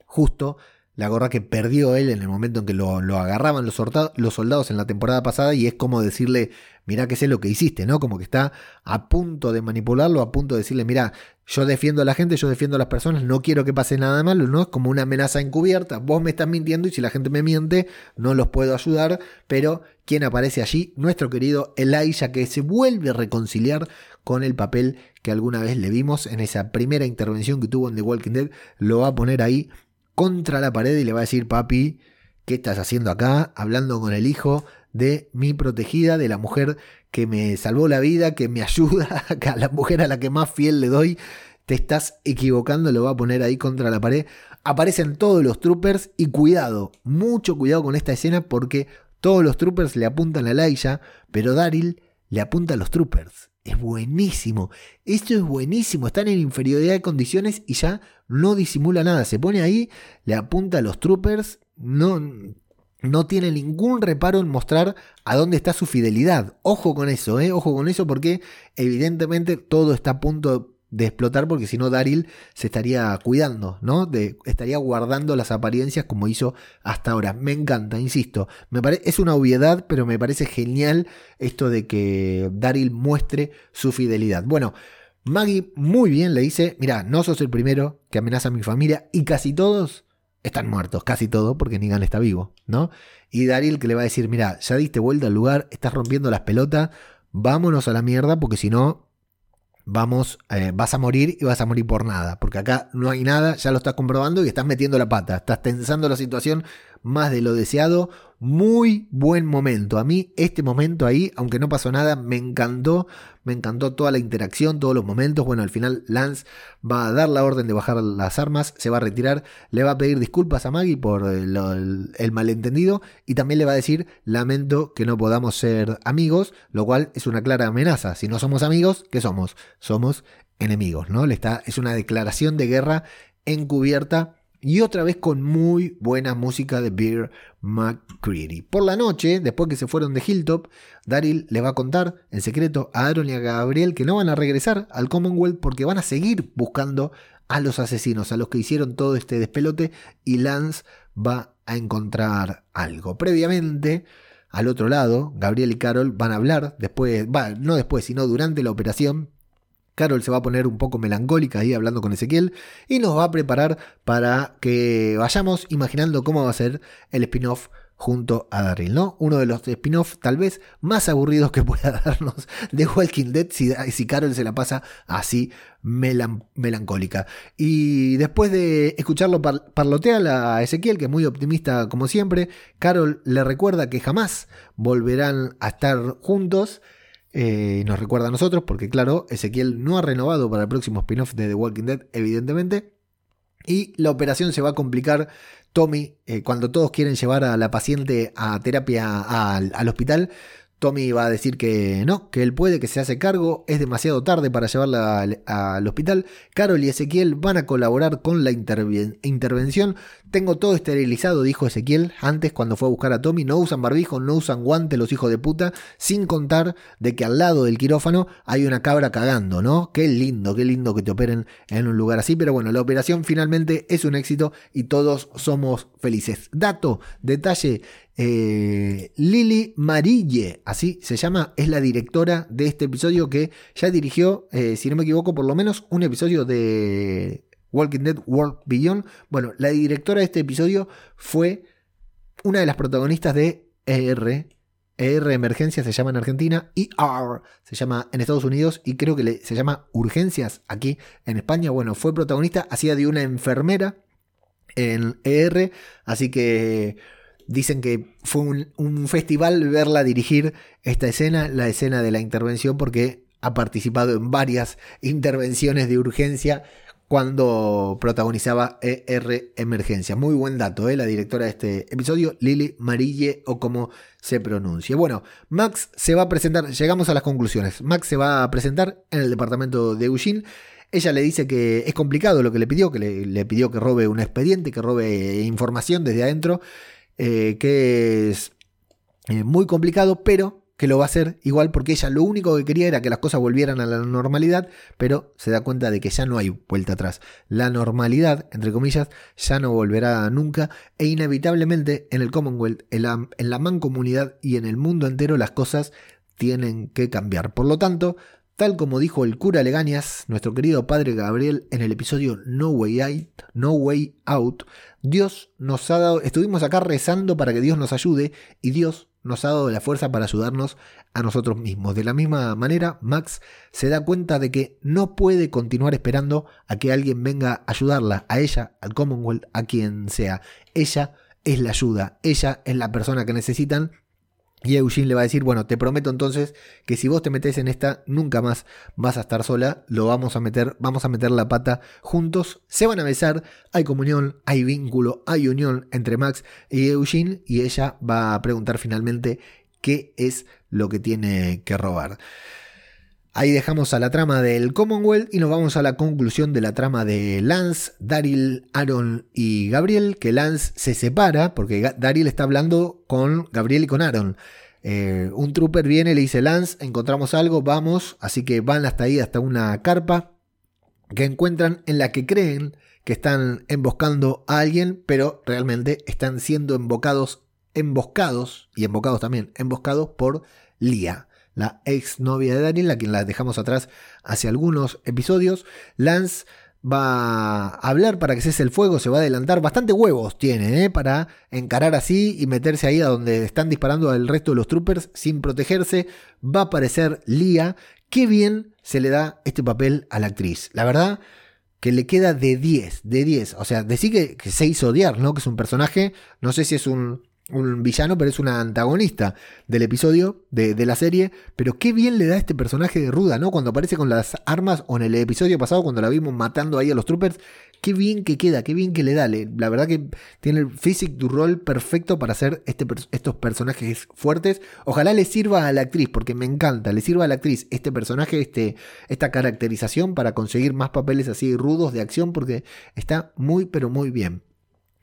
justo la gorra que perdió él en el momento en que lo, agarraban los, los, soldados en la temporada pasada y es como decirle, mira que sé lo que hiciste, ¿no? Como que está a punto de manipularlo, a punto de decirle, mira, yo defiendo a la gente, yo defiendo a las personas, no quiero que pase nada malo, ¿no? Es como una amenaza encubierta, vos me estás mintiendo y si la gente me miente, no los puedo ayudar, pero ¿quién aparece allí? Nuestro querido Elijah que se vuelve a reconciliar con el papel que alguna vez le vimos en esa primera intervención que tuvo en The Walking Dead, lo va a poner ahí contra la pared y le va a decir, papi, ¿qué estás haciendo acá? Hablando con el hijo de mi protegida, de la mujer que me salvó la vida, que me ayuda, a la mujer a la que más fiel le doy. Te estás equivocando, lo va a poner ahí contra la pared. Aparecen todos los troopers y cuidado, mucho cuidado con esta escena porque todos los troopers le apuntan a Laia, pero Daryl le apunta a los troopers. Es buenísimo. Esto es buenísimo. Están en inferioridad de condiciones y ya no disimula nada. Se pone ahí, le apunta a los troopers. No, no tiene ningún reparo en mostrar a dónde está su fidelidad. Ojo con eso, ¿eh? Ojo con eso porque evidentemente todo está a punto de explotar porque si no Daryl se estaría cuidando, ¿no? De, estaría guardando las apariencias como hizo hasta ahora. Me encanta, insisto. Me es una obviedad, pero me parece genial esto de que Daryl muestre su fidelidad. Bueno, Maggie muy bien le dice, mira, no sos el primero que amenaza a mi familia y casi todos están muertos, casi todos, porque Negan está vivo, ¿no? Y Daryl que le va a decir, mira, ya diste vuelta al lugar, estás rompiendo las pelotas, vámonos a la mierda porque si no vamos, eh, vas a morir y vas a morir por nada, porque acá no hay nada, ya lo estás comprobando y estás metiendo la pata, estás tensando la situación más de lo deseado. Muy buen momento. A mí este momento ahí, aunque no pasó nada, me encantó. Me encantó toda la interacción, todos los momentos. Bueno, al final Lance va a dar la orden de bajar las armas, se va a retirar, le va a pedir disculpas a Maggie por el, el malentendido y también le va a decir, lamento que no podamos ser amigos, lo cual es una clara amenaza. Si no somos amigos, ¿qué somos? Somos enemigos, ¿no? Está, es una declaración de guerra encubierta y otra vez con muy buena música de Beer McCreary. Por la noche, después que se fueron de Hilltop, Daryl le va a contar en secreto a Aaron y a Gabriel que no van a regresar al Commonwealth porque van a seguir buscando a los asesinos, a los que hicieron todo este despelote y Lance va a encontrar algo. Previamente, al otro lado, Gabriel y Carol van a hablar, después, no después, sino durante la operación, Carol se va a poner un poco melancólica ahí hablando con Ezequiel y nos va a preparar para que vayamos imaginando cómo va a ser el spin-off junto a Daryl, ¿no? Uno de los spin-off tal vez más aburridos que pueda darnos de Walking Dead si, si Carol se la pasa así melancólica. Y después de escucharlo parlotear a Ezequiel, que es muy optimista como siempre, Carol le recuerda que jamás volverán a estar juntos eh, nos recuerda a nosotros, porque claro, Ezequiel no ha renovado para el próximo spin-off de The Walking Dead, evidentemente. Y la operación se va a complicar. Tommy, eh, cuando todos quieren llevar a la paciente a terapia al hospital, Tommy va a decir que no, que él puede, que se hace cargo, es demasiado tarde para llevarla al, hospital. Carol y Ezequiel van a colaborar con la intervención. Tengo todo esterilizado, dijo Ezequiel antes cuando fue a buscar a Tommy. No usan barbijo, no usan guante los hijos de puta, sin contar de que al lado del quirófano hay una cabra cagando, ¿no? Qué lindo, qué lindo que te operen en un lugar así. Pero bueno, la operación finalmente es un éxito y todos somos felices. Dato, detalle, eh, Lili Marille, así se llama, es la directora de este episodio que ya dirigió, eh, si no me equivoco, por lo menos un episodio de Walking Dead World Beyond. Bueno, la directora de este episodio fue una de las protagonistas de ER. ER Emergencia se llama en Argentina, ER se llama en Estados Unidos y creo que se llama Urgencias aquí en España. Bueno, fue protagonista, hacía de una enfermera en ER, así que Dicen que fue un, festival verla dirigir esta escena, la escena de la intervención, porque ha participado en varias intervenciones de urgencia cuando protagonizaba ER Emergencia. Muy buen dato, ¿eh? la directora de este episodio, Lili Marille, o como se pronuncia. Bueno, Max se va a presentar, llegamos a las conclusiones. Max se va a presentar en el departamento de Eugene. Ella le dice que es complicado lo que le pidió, que le pidió que robe un expediente, que robe información desde adentro. Eh, que es eh, muy complicado, pero que lo va a hacer igual porque ella lo único que quería era que las cosas volvieran a la normalidad, pero se da cuenta de que ya no hay vuelta atrás. La normalidad, entre comillas, ya no volverá nunca e inevitablemente en el Commonwealth, en la, en la mancomunidad y en el mundo entero las cosas tienen que cambiar. Por lo tanto, tal como dijo el cura Legañas, nuestro querido padre Gabriel en el episodio No Way Out, No Way Out, Dios nos ha dado, estuvimos acá rezando para que Dios nos ayude y Dios nos ha dado la fuerza para ayudarnos a nosotros mismos. De la misma manera, Max se da cuenta de que no puede continuar esperando a que alguien venga a ayudarla, a ella, al Commonwealth, a quien sea. Ella es la ayuda, ella es la persona que necesitan. Y Eugene le va a decir, bueno, te prometo entonces que si vos te metes en esta, nunca más vas a estar sola, lo vamos a meter, vamos a meter la pata juntos, se van a besar, hay comunión, hay vínculo, hay unión entre Max y Eugene, y ella va a preguntar finalmente qué es lo que tiene que robar. Ahí dejamos a la trama del Commonwealth y nos vamos a la conclusión de la trama de Lance, Daryl, Aaron y Gabriel, que Lance se separa porque Daryl está hablando con Gabriel y con Aaron. Eh, un trooper viene, le dice Lance, encontramos algo, vamos, así que van hasta ahí, hasta una carpa que encuentran en la que creen que están emboscando a alguien, pero realmente están siendo embocados, emboscados y embocados también, emboscados por Lia la ex novia de Daniel, a quien la dejamos atrás hace algunos episodios. Lance va a hablar para que cese el fuego, se va a adelantar. Bastante huevos tiene ¿eh? para encarar así y meterse ahí a donde están disparando al resto de los troopers sin protegerse. Va a aparecer Lia. Qué bien se le da este papel a la actriz. La verdad que le queda de 10, de 10. O sea, decir que, que se hizo odiar, ¿no? Que es un personaje, no sé si es un un villano, pero es una antagonista del episodio, de, la serie. Pero qué bien le da este personaje de Ruda, ¿no? Cuando aparece con las armas, o en el episodio pasado, cuando la vimos matando ahí a los troopers. Qué bien que queda, qué bien que le da. la verdad que tiene el physic du rol perfecto para hacer este, estos personajes fuertes. Ojalá le sirva a la actriz, porque me encanta, le sirva a la actriz este personaje, este, esta caracterización para conseguir más papeles así rudos de acción, porque está muy, pero muy bien.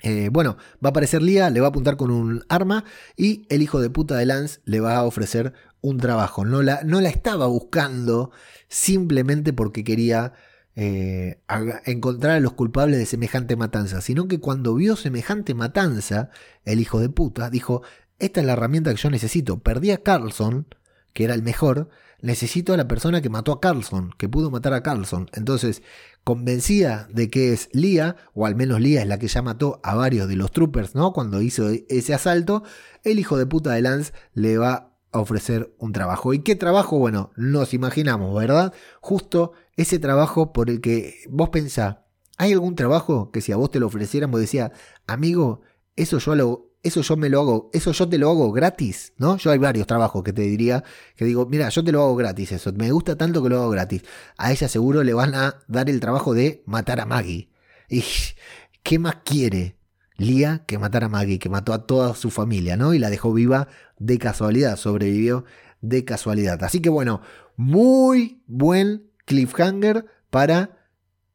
Eh, bueno, va a aparecer Lía, le va a apuntar con un arma y el hijo de puta de Lance le va a ofrecer un trabajo. No la, no la estaba buscando simplemente porque quería eh, encontrar a los culpables de semejante matanza, sino que cuando vio semejante matanza, el hijo de puta dijo, esta es la herramienta que yo necesito. Perdí a Carlson, que era el mejor, necesito a la persona que mató a Carlson, que pudo matar a Carlson. Entonces, convencida de que es Lía, o al menos Lía es la que ya mató a varios de los troopers, ¿no? Cuando hizo ese asalto, el hijo de puta de Lance le va a ofrecer un trabajo. ¿Y qué trabajo? Bueno, nos imaginamos, ¿verdad? Justo ese trabajo por el que vos pensás, ¿hay algún trabajo que si a vos te lo ofrecieran, vos decías, amigo, eso yo lo, eso yo me lo hago, eso yo te lo hago gratis, ¿no? Yo hay varios trabajos que te diría, que digo, mira, yo te lo hago gratis eso, me gusta tanto que lo hago gratis. A ella seguro le van a dar el trabajo de matar a Maggie. ¿Y qué más quiere Lía que matar a Maggie, que mató a toda su familia, ¿no? Y la dejó viva de casualidad, sobrevivió de casualidad. Así que bueno, muy buen cliffhanger para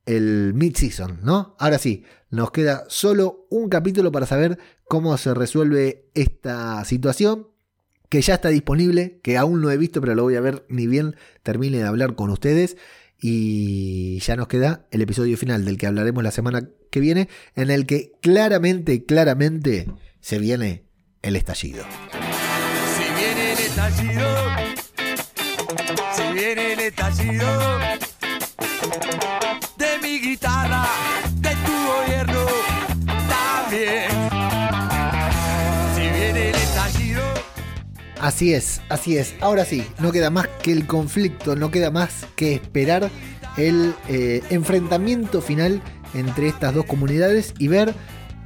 el mid-season, ¿no? Ahora sí, nos queda solo un capítulo para saber cómo se resuelve esta situación, que ya está disponible, que aún no he visto, pero lo voy a ver ni bien termine de hablar con ustedes. Y ya nos queda el episodio final del que hablaremos la semana que viene, en el que claramente, claramente se viene el estallido. Si viene el estallido, si viene el estallido de mi guitarra, de tu gobierno, también. Si viene el estallido. Así es, así es. Ahora sí, no queda más que el conflicto, no queda más que esperar el eh, enfrentamiento final entre estas dos comunidades y ver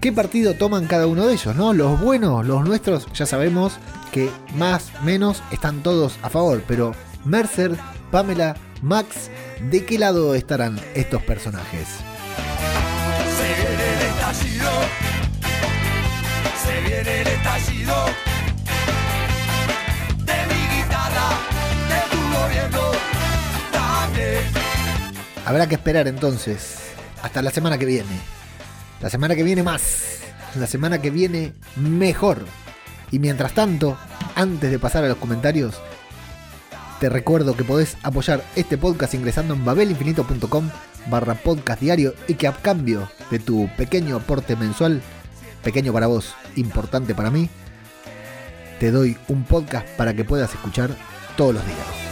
qué partido toman cada uno de ellos, ¿no? Los buenos, los nuestros, ya sabemos que más menos están todos a favor, pero Mercer, Pamela, Max, ¿de qué lado estarán estos personajes? Se viene el estallido. Se viene el estallido. De mi guitarra, de tu gobierno. Habrá que esperar entonces hasta la semana que viene. La semana que viene más. La semana que viene mejor. Y mientras tanto, antes de pasar a los comentarios, te recuerdo que podés apoyar este podcast ingresando en babelinfinito.com barra podcast diario y que a cambio de tu pequeño aporte mensual, pequeño para vos, importante para mí, te doy un podcast para que puedas escuchar todos los días.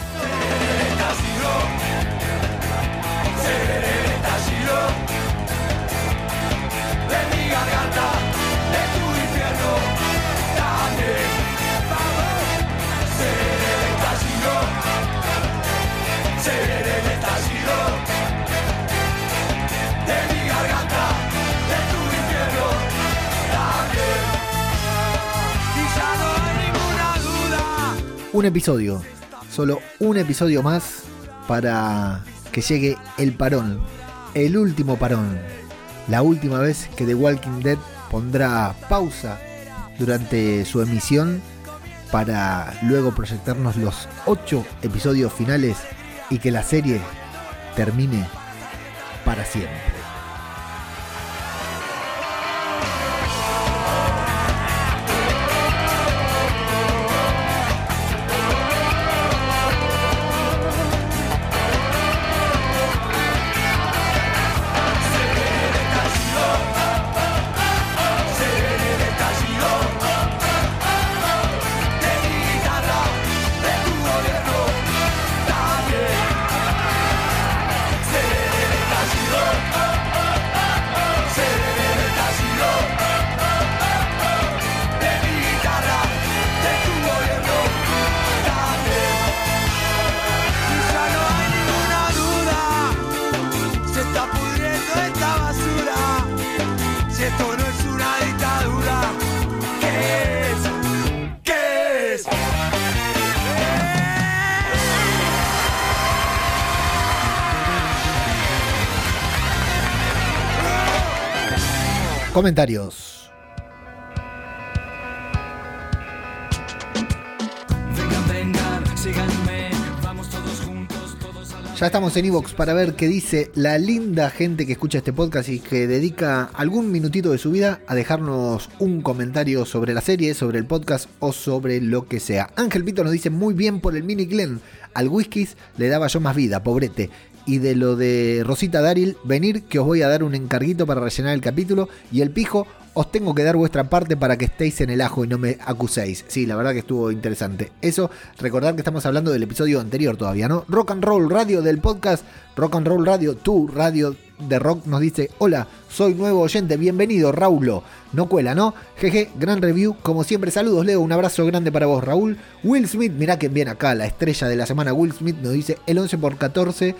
Un episodio, solo un episodio más para que llegue el parón, el último parón, la última vez que The Walking Dead pondrá pausa durante su emisión para luego proyectarnos los 8 episodios finales y que la serie termine para siempre. Comentarios. Ya estamos en Evox para ver qué dice la linda gente que escucha este podcast y que dedica algún minutito de su vida a dejarnos un comentario sobre la serie, sobre el podcast o sobre lo que sea. Ángel Pito nos dice muy bien por el mini Glenn. Al whisky le daba yo más vida, pobrete y de lo de Rosita Daril, venir que os voy a dar un encarguito para rellenar el capítulo y el pijo, os tengo que dar vuestra parte para que estéis en el ajo y no me acuséis. Sí, la verdad que estuvo interesante. Eso, recordar que estamos hablando del episodio anterior todavía, ¿no? Rock and Roll Radio del podcast Rock and Roll Radio, tu radio de rock nos dice, hola, soy nuevo oyente, bienvenido Raulo. No cuela, ¿no? Jeje, gran review. Como siempre, saludos, Leo. Un abrazo grande para vos, Raúl. Will Smith, mirá que bien acá, la estrella de la semana. Will Smith nos dice el 11 por 14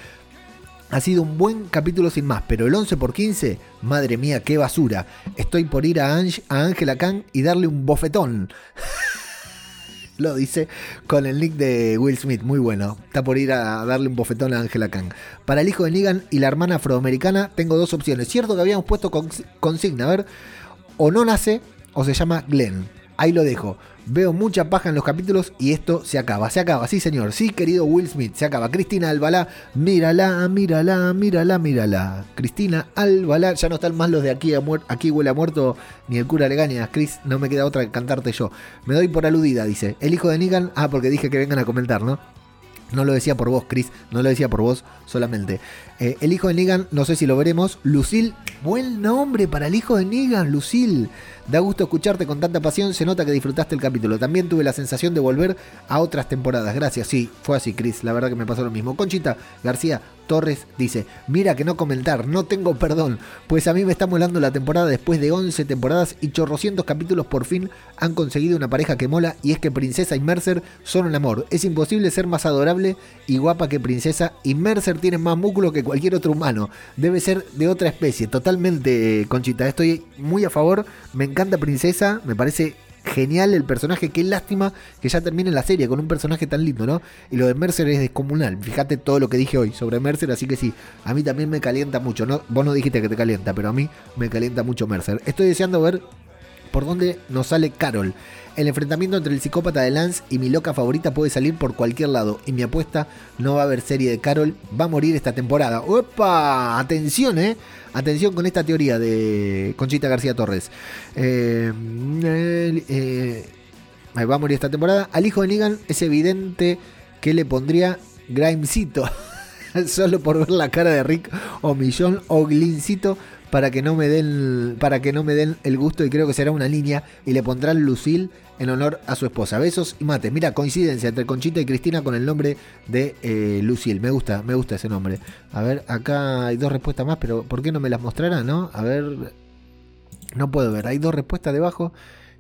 ha sido un buen capítulo sin más, pero el 11 por 15, madre mía, qué basura. Estoy por ir a, Angela Kang y darle un bofetón. Lo dice con el nick de Will Smith, muy bueno. Está por ir a darle un bofetón a Angela Kang. Para el hijo de Negan y la hermana afroamericana, tengo dos opciones. Cierto que habíamos puesto consigna, a ver, o no nace o se llama Glenn. Ahí lo dejo. Veo mucha paja en los capítulos y esto se acaba, se acaba, sí señor, sí querido Will Smith, se acaba. Cristina Albalá, mírala, mírala, mírala, mírala. Cristina Albalá, ya no están más los de aquí, a aquí huele a muerto ni el cura Legañas. Chris, no me queda otra que cantarte yo. Me doy por aludida, dice. El hijo de Negan, ah, porque dije que vengan a comentar, ¿no? No lo decía por vos, Chris, no lo decía por vos solamente. Eh, el hijo de Negan, no sé si lo veremos. Lucille, buen nombre para el hijo de Negan, Lucille. Da gusto escucharte con tanta pasión, se nota que disfrutaste el capítulo. También tuve la sensación de volver a otras temporadas. Gracias, sí, fue así, Chris. La verdad que me pasó lo mismo. Conchita García Torres dice: Mira que no comentar, no tengo perdón, pues a mí me está molando la temporada después de 11 temporadas y chorrocientos capítulos por fin han conseguido una pareja que mola y es que Princesa y Mercer son un amor. Es imposible ser más adorable y guapa que Princesa y Mercer tiene más músculo que cualquier otro humano. Debe ser de otra especie, totalmente, Conchita. Estoy muy a favor, me encanta Princesa, me parece genial el personaje, qué lástima que ya termine la serie con un personaje tan lindo, ¿no? Y lo de Mercer es descomunal. Fíjate todo lo que dije hoy sobre Mercer, así que sí, a mí también me calienta mucho, ¿no? Vos no dijiste que te calienta, pero a mí me calienta mucho Mercer. Estoy deseando ver por dónde nos sale Carol. El enfrentamiento entre el psicópata de Lance y mi loca favorita puede salir por cualquier lado. Y mi apuesta, no va a haber serie de Carol, va a morir esta temporada. ¡Opa! Atención, ¿eh? Atención con esta teoría de Conchita García Torres. Eh, eh, va a morir esta temporada. Al hijo de Negan es evidente que le pondría Grimecito. Solo por ver la cara de Rick o Millón o Glincito para que no me den para que no me den el gusto y creo que será una línea y le pondrán Lucille en honor a su esposa. Besos y mate. Mira, coincidencia entre Conchita y Cristina con el nombre de eh, Lucille. Me gusta, me gusta ese nombre. A ver, acá hay dos respuestas más, pero ¿por qué no me las mostrará, no? A ver, no puedo ver. Hay dos respuestas debajo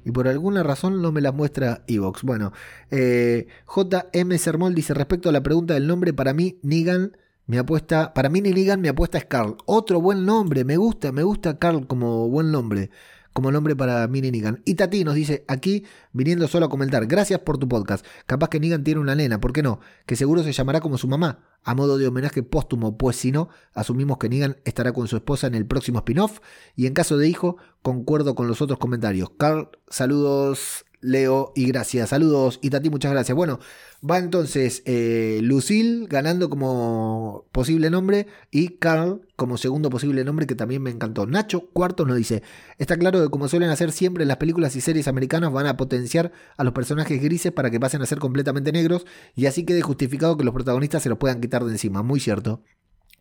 y por alguna razón no me las muestra Evox. Bueno, eh, JM Sermol dice respecto a la pregunta del nombre, para mí Nigan mi apuesta, para mí Negan mi apuesta es Carl. Otro buen nombre, me gusta, me gusta Carl como buen nombre como nombre para Mini Negan. Y Tati nos dice aquí, viniendo solo a comentar, gracias por tu podcast. Capaz que Negan tiene una nena, ¿por qué no? Que seguro se llamará como su mamá, a modo de homenaje póstumo, pues si no, asumimos que Negan estará con su esposa en el próximo spin-off. Y en caso de hijo, concuerdo con los otros comentarios. Carl, saludos Leo y gracias. Saludos y Tati, muchas gracias. Bueno, va entonces eh, Lucille ganando como posible nombre y Carl como segundo posible nombre que también me encantó. Nacho Cuarto nos dice, está claro que como suelen hacer siempre las películas y series americanas van a potenciar a los personajes grises para que pasen a ser completamente negros y así quede justificado que los protagonistas se los puedan quitar de encima. Muy cierto.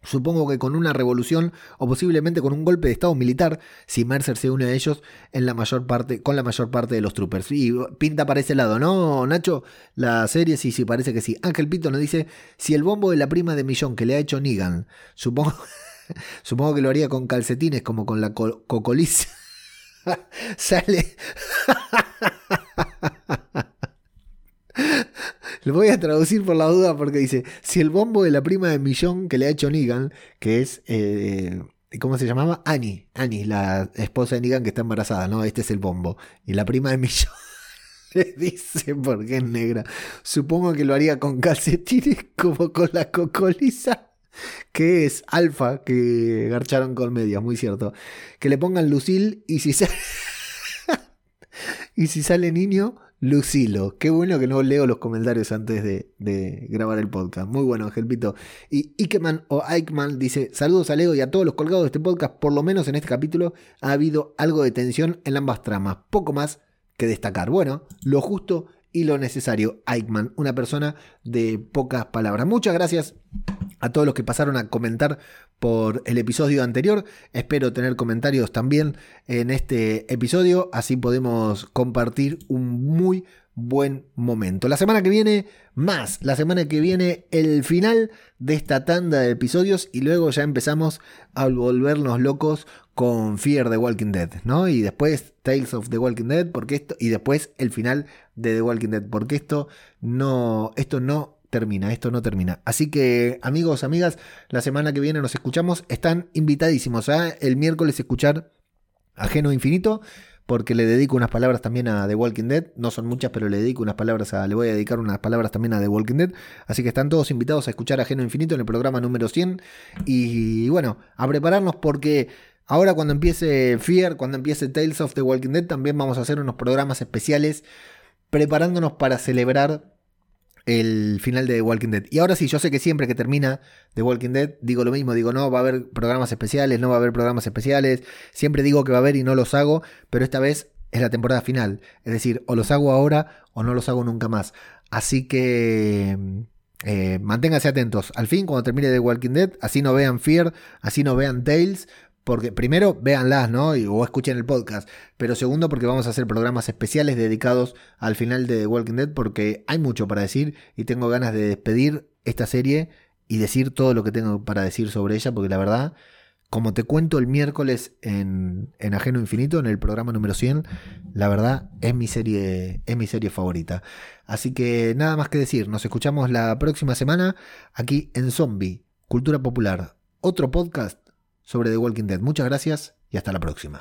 Supongo que con una revolución o posiblemente con un golpe de estado militar, si Mercer se une a ellos en la mayor parte, con la mayor parte de los troopers. Y pinta para ese lado, ¿no, Nacho? La serie sí, sí, parece que sí. Ángel Pito nos dice, si el bombo de la prima de Millón que le ha hecho Negan, supongo, supongo que lo haría con calcetines como con la co. Sale... Lo voy a traducir por la duda porque dice, si el bombo de la prima de Millón que le ha hecho Negan, que es, eh, ¿cómo se llamaba? Annie, Annie, la esposa de Negan que está embarazada, ¿no? Este es el bombo. Y la prima de Millón le dice, porque es negra, supongo que lo haría con calcetines como con la cocoliza que es Alfa, que garcharon con medias, muy cierto. Que le pongan Lucil y si sale, y si sale niño, Lucilo. Qué bueno que no leo los comentarios antes de, grabar el podcast. Muy bueno, Angelpito. Y Ikeman o Eichmann dice: Saludos a Leo y a todos los colgados de este podcast. Por lo menos en este capítulo ha habido algo de tensión en ambas tramas. Poco más que destacar. Bueno, lo justo y lo necesario. Eichmann, una persona de pocas palabras. Muchas gracias a todos los que pasaron a comentar por el episodio anterior. Espero tener comentarios también en este episodio, así podemos compartir un muy buen momento. La semana que viene, más. La semana que viene, el final de esta tanda de episodios y luego ya empezamos a volvernos locos con Fear the Walking Dead, ¿no? Y después Tales of the Walking Dead, porque esto, y después el final de The Walking Dead, porque esto no, esto no termina, esto no termina. Así que amigos, amigas, la semana que viene nos escuchamos. Están invitadísimos a el miércoles escuchar Ajeno Infinito, porque le dedico unas palabras también a The Walking Dead. No son muchas, pero le dedico unas palabras a, le voy a dedicar unas palabras también a The Walking Dead. Así que están todos invitados a escuchar Ajeno Infinito en el programa número 100. Y bueno, a prepararnos porque ahora cuando empiece Fear, cuando empiece Tales of the Walking Dead, también vamos a hacer unos programas especiales preparándonos para celebrar el final de The Walking Dead. Y ahora sí, yo sé que siempre que termina The Walking Dead digo lo mismo, digo no, va a haber programas especiales, no va a haber programas especiales, siempre digo que va a haber y no los hago, pero esta vez es la temporada final, es decir, o los hago ahora o no los hago nunca más. Así que eh, manténganse atentos. Al fin, cuando termine The Walking Dead, así no vean Fear, así no vean Tales, porque primero, véanlas, ¿no? o escuchen el podcast. Pero segundo, porque vamos a hacer programas especiales dedicados al final de The Walking Dead, porque hay mucho para decir y tengo ganas de despedir esta serie y decir todo lo que tengo para decir sobre ella, porque la verdad, como te cuento el miércoles en, en Ajeno Infinito, en el programa número 100, la verdad es mi serie, es mi serie favorita. Así que nada más que decir, nos escuchamos la próxima semana aquí en Zombie, Cultura Popular, otro podcast sobre The Walking Dead. Muchas gracias y hasta la próxima.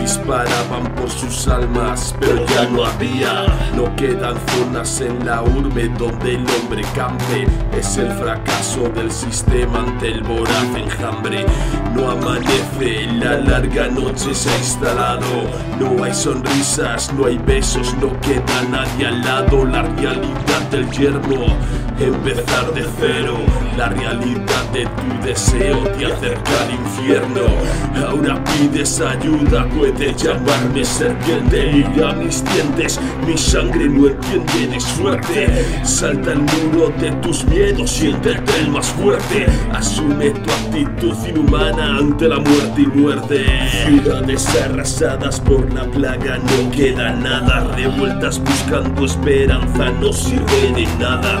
Disparaban por sus almas, pero ya no había. No quedan zonas en la urbe donde el hombre campe. Es el fracaso del sistema ante el voraz enjambre. No amanece, la larga noche se ha instalado. No hay sonrisas, no hay besos, no queda nadie al lado. La realidad del yermo, empezar de cero. La realidad de tu deseo te acerca al infierno. Ahora pides ayuda, puedes llamarme serpiente. Mira mis dientes, mi sangre no entiende de suerte. Salta el muro de tus miedos, siéntete el más fuerte. Asume tu actitud inhumana ante la muerte y muerte. Ciudades arrasadas por la plaga, no queda nada. Revueltas buscando esperanza, no sirve de nada.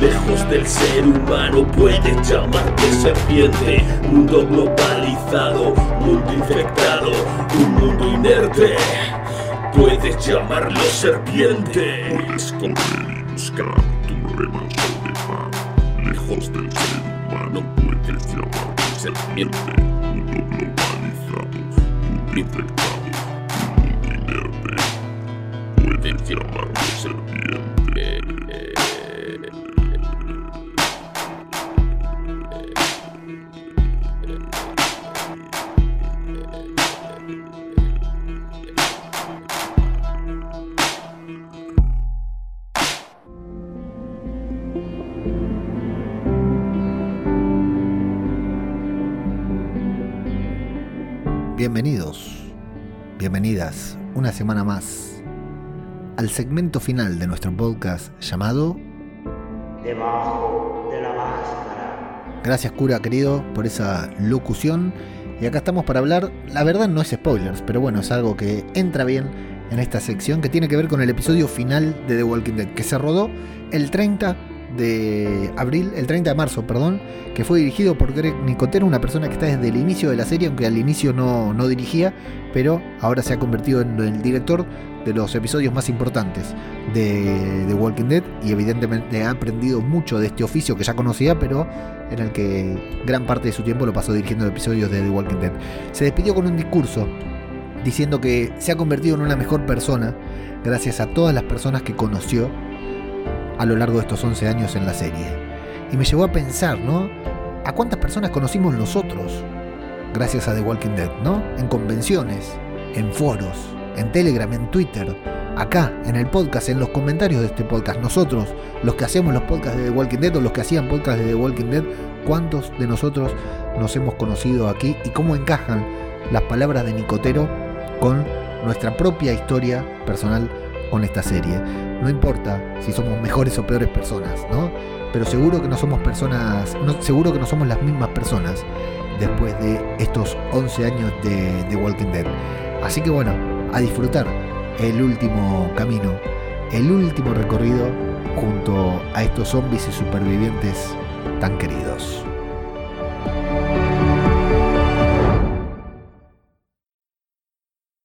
Lejos del ser humano puedes llamarte serpiente. Mundo globalizado, mundo infectado, un mundo inerte. Puedes llamarlo serpiente. Puedes correr y buscar tu remanso. Lejos del ser humano puedes llamarte serpiente. Mundo globalizado, mundo infectado, un mundo inerte. Puedes llamarlo bienvenidas una semana más al segmento final de nuestro podcast llamado debajo de la máscara. Gracias cura querido por esa locución y acá estamos para hablar, la verdad no es spoilers, pero bueno, es algo que entra bien en esta sección que tiene que ver con el episodio final de The Walking Dead que se rodó el 30 de abril, el 30 de marzo, perdón, que fue dirigido por Greg Nicotero, una persona que está desde el inicio de la serie, aunque al inicio no, no dirigía, pero ahora se ha convertido en el director de los episodios más importantes de The Walking Dead y evidentemente ha aprendido mucho de este oficio que ya conocía, pero en el que gran parte de su tiempo lo pasó dirigiendo episodios de The Walking Dead. Se despidió con un discurso diciendo que se ha convertido en una mejor persona gracias a todas las personas que conoció a lo largo de estos 11 años en la serie. Y me llevó a pensar, ¿no? ¿A cuántas personas conocimos nosotros gracias a The Walking Dead, ¿no? En convenciones, en foros, en Telegram, en Twitter, acá, en el podcast, en los comentarios de este podcast. Nosotros, los que hacemos los podcasts de The Walking Dead o los que hacían podcasts de The Walking Dead, ¿cuántos de nosotros nos hemos conocido aquí y cómo encajan las palabras de Nicotero con nuestra propia historia personal con esta serie? No importa si somos mejores o peores personas, ¿no? Pero seguro que no somos personas, seguro que no somos las mismas personas después de estos 11 años de, de Walking Dead. Así que bueno, a disfrutar el último camino, el último recorrido junto a estos zombies y supervivientes tan queridos.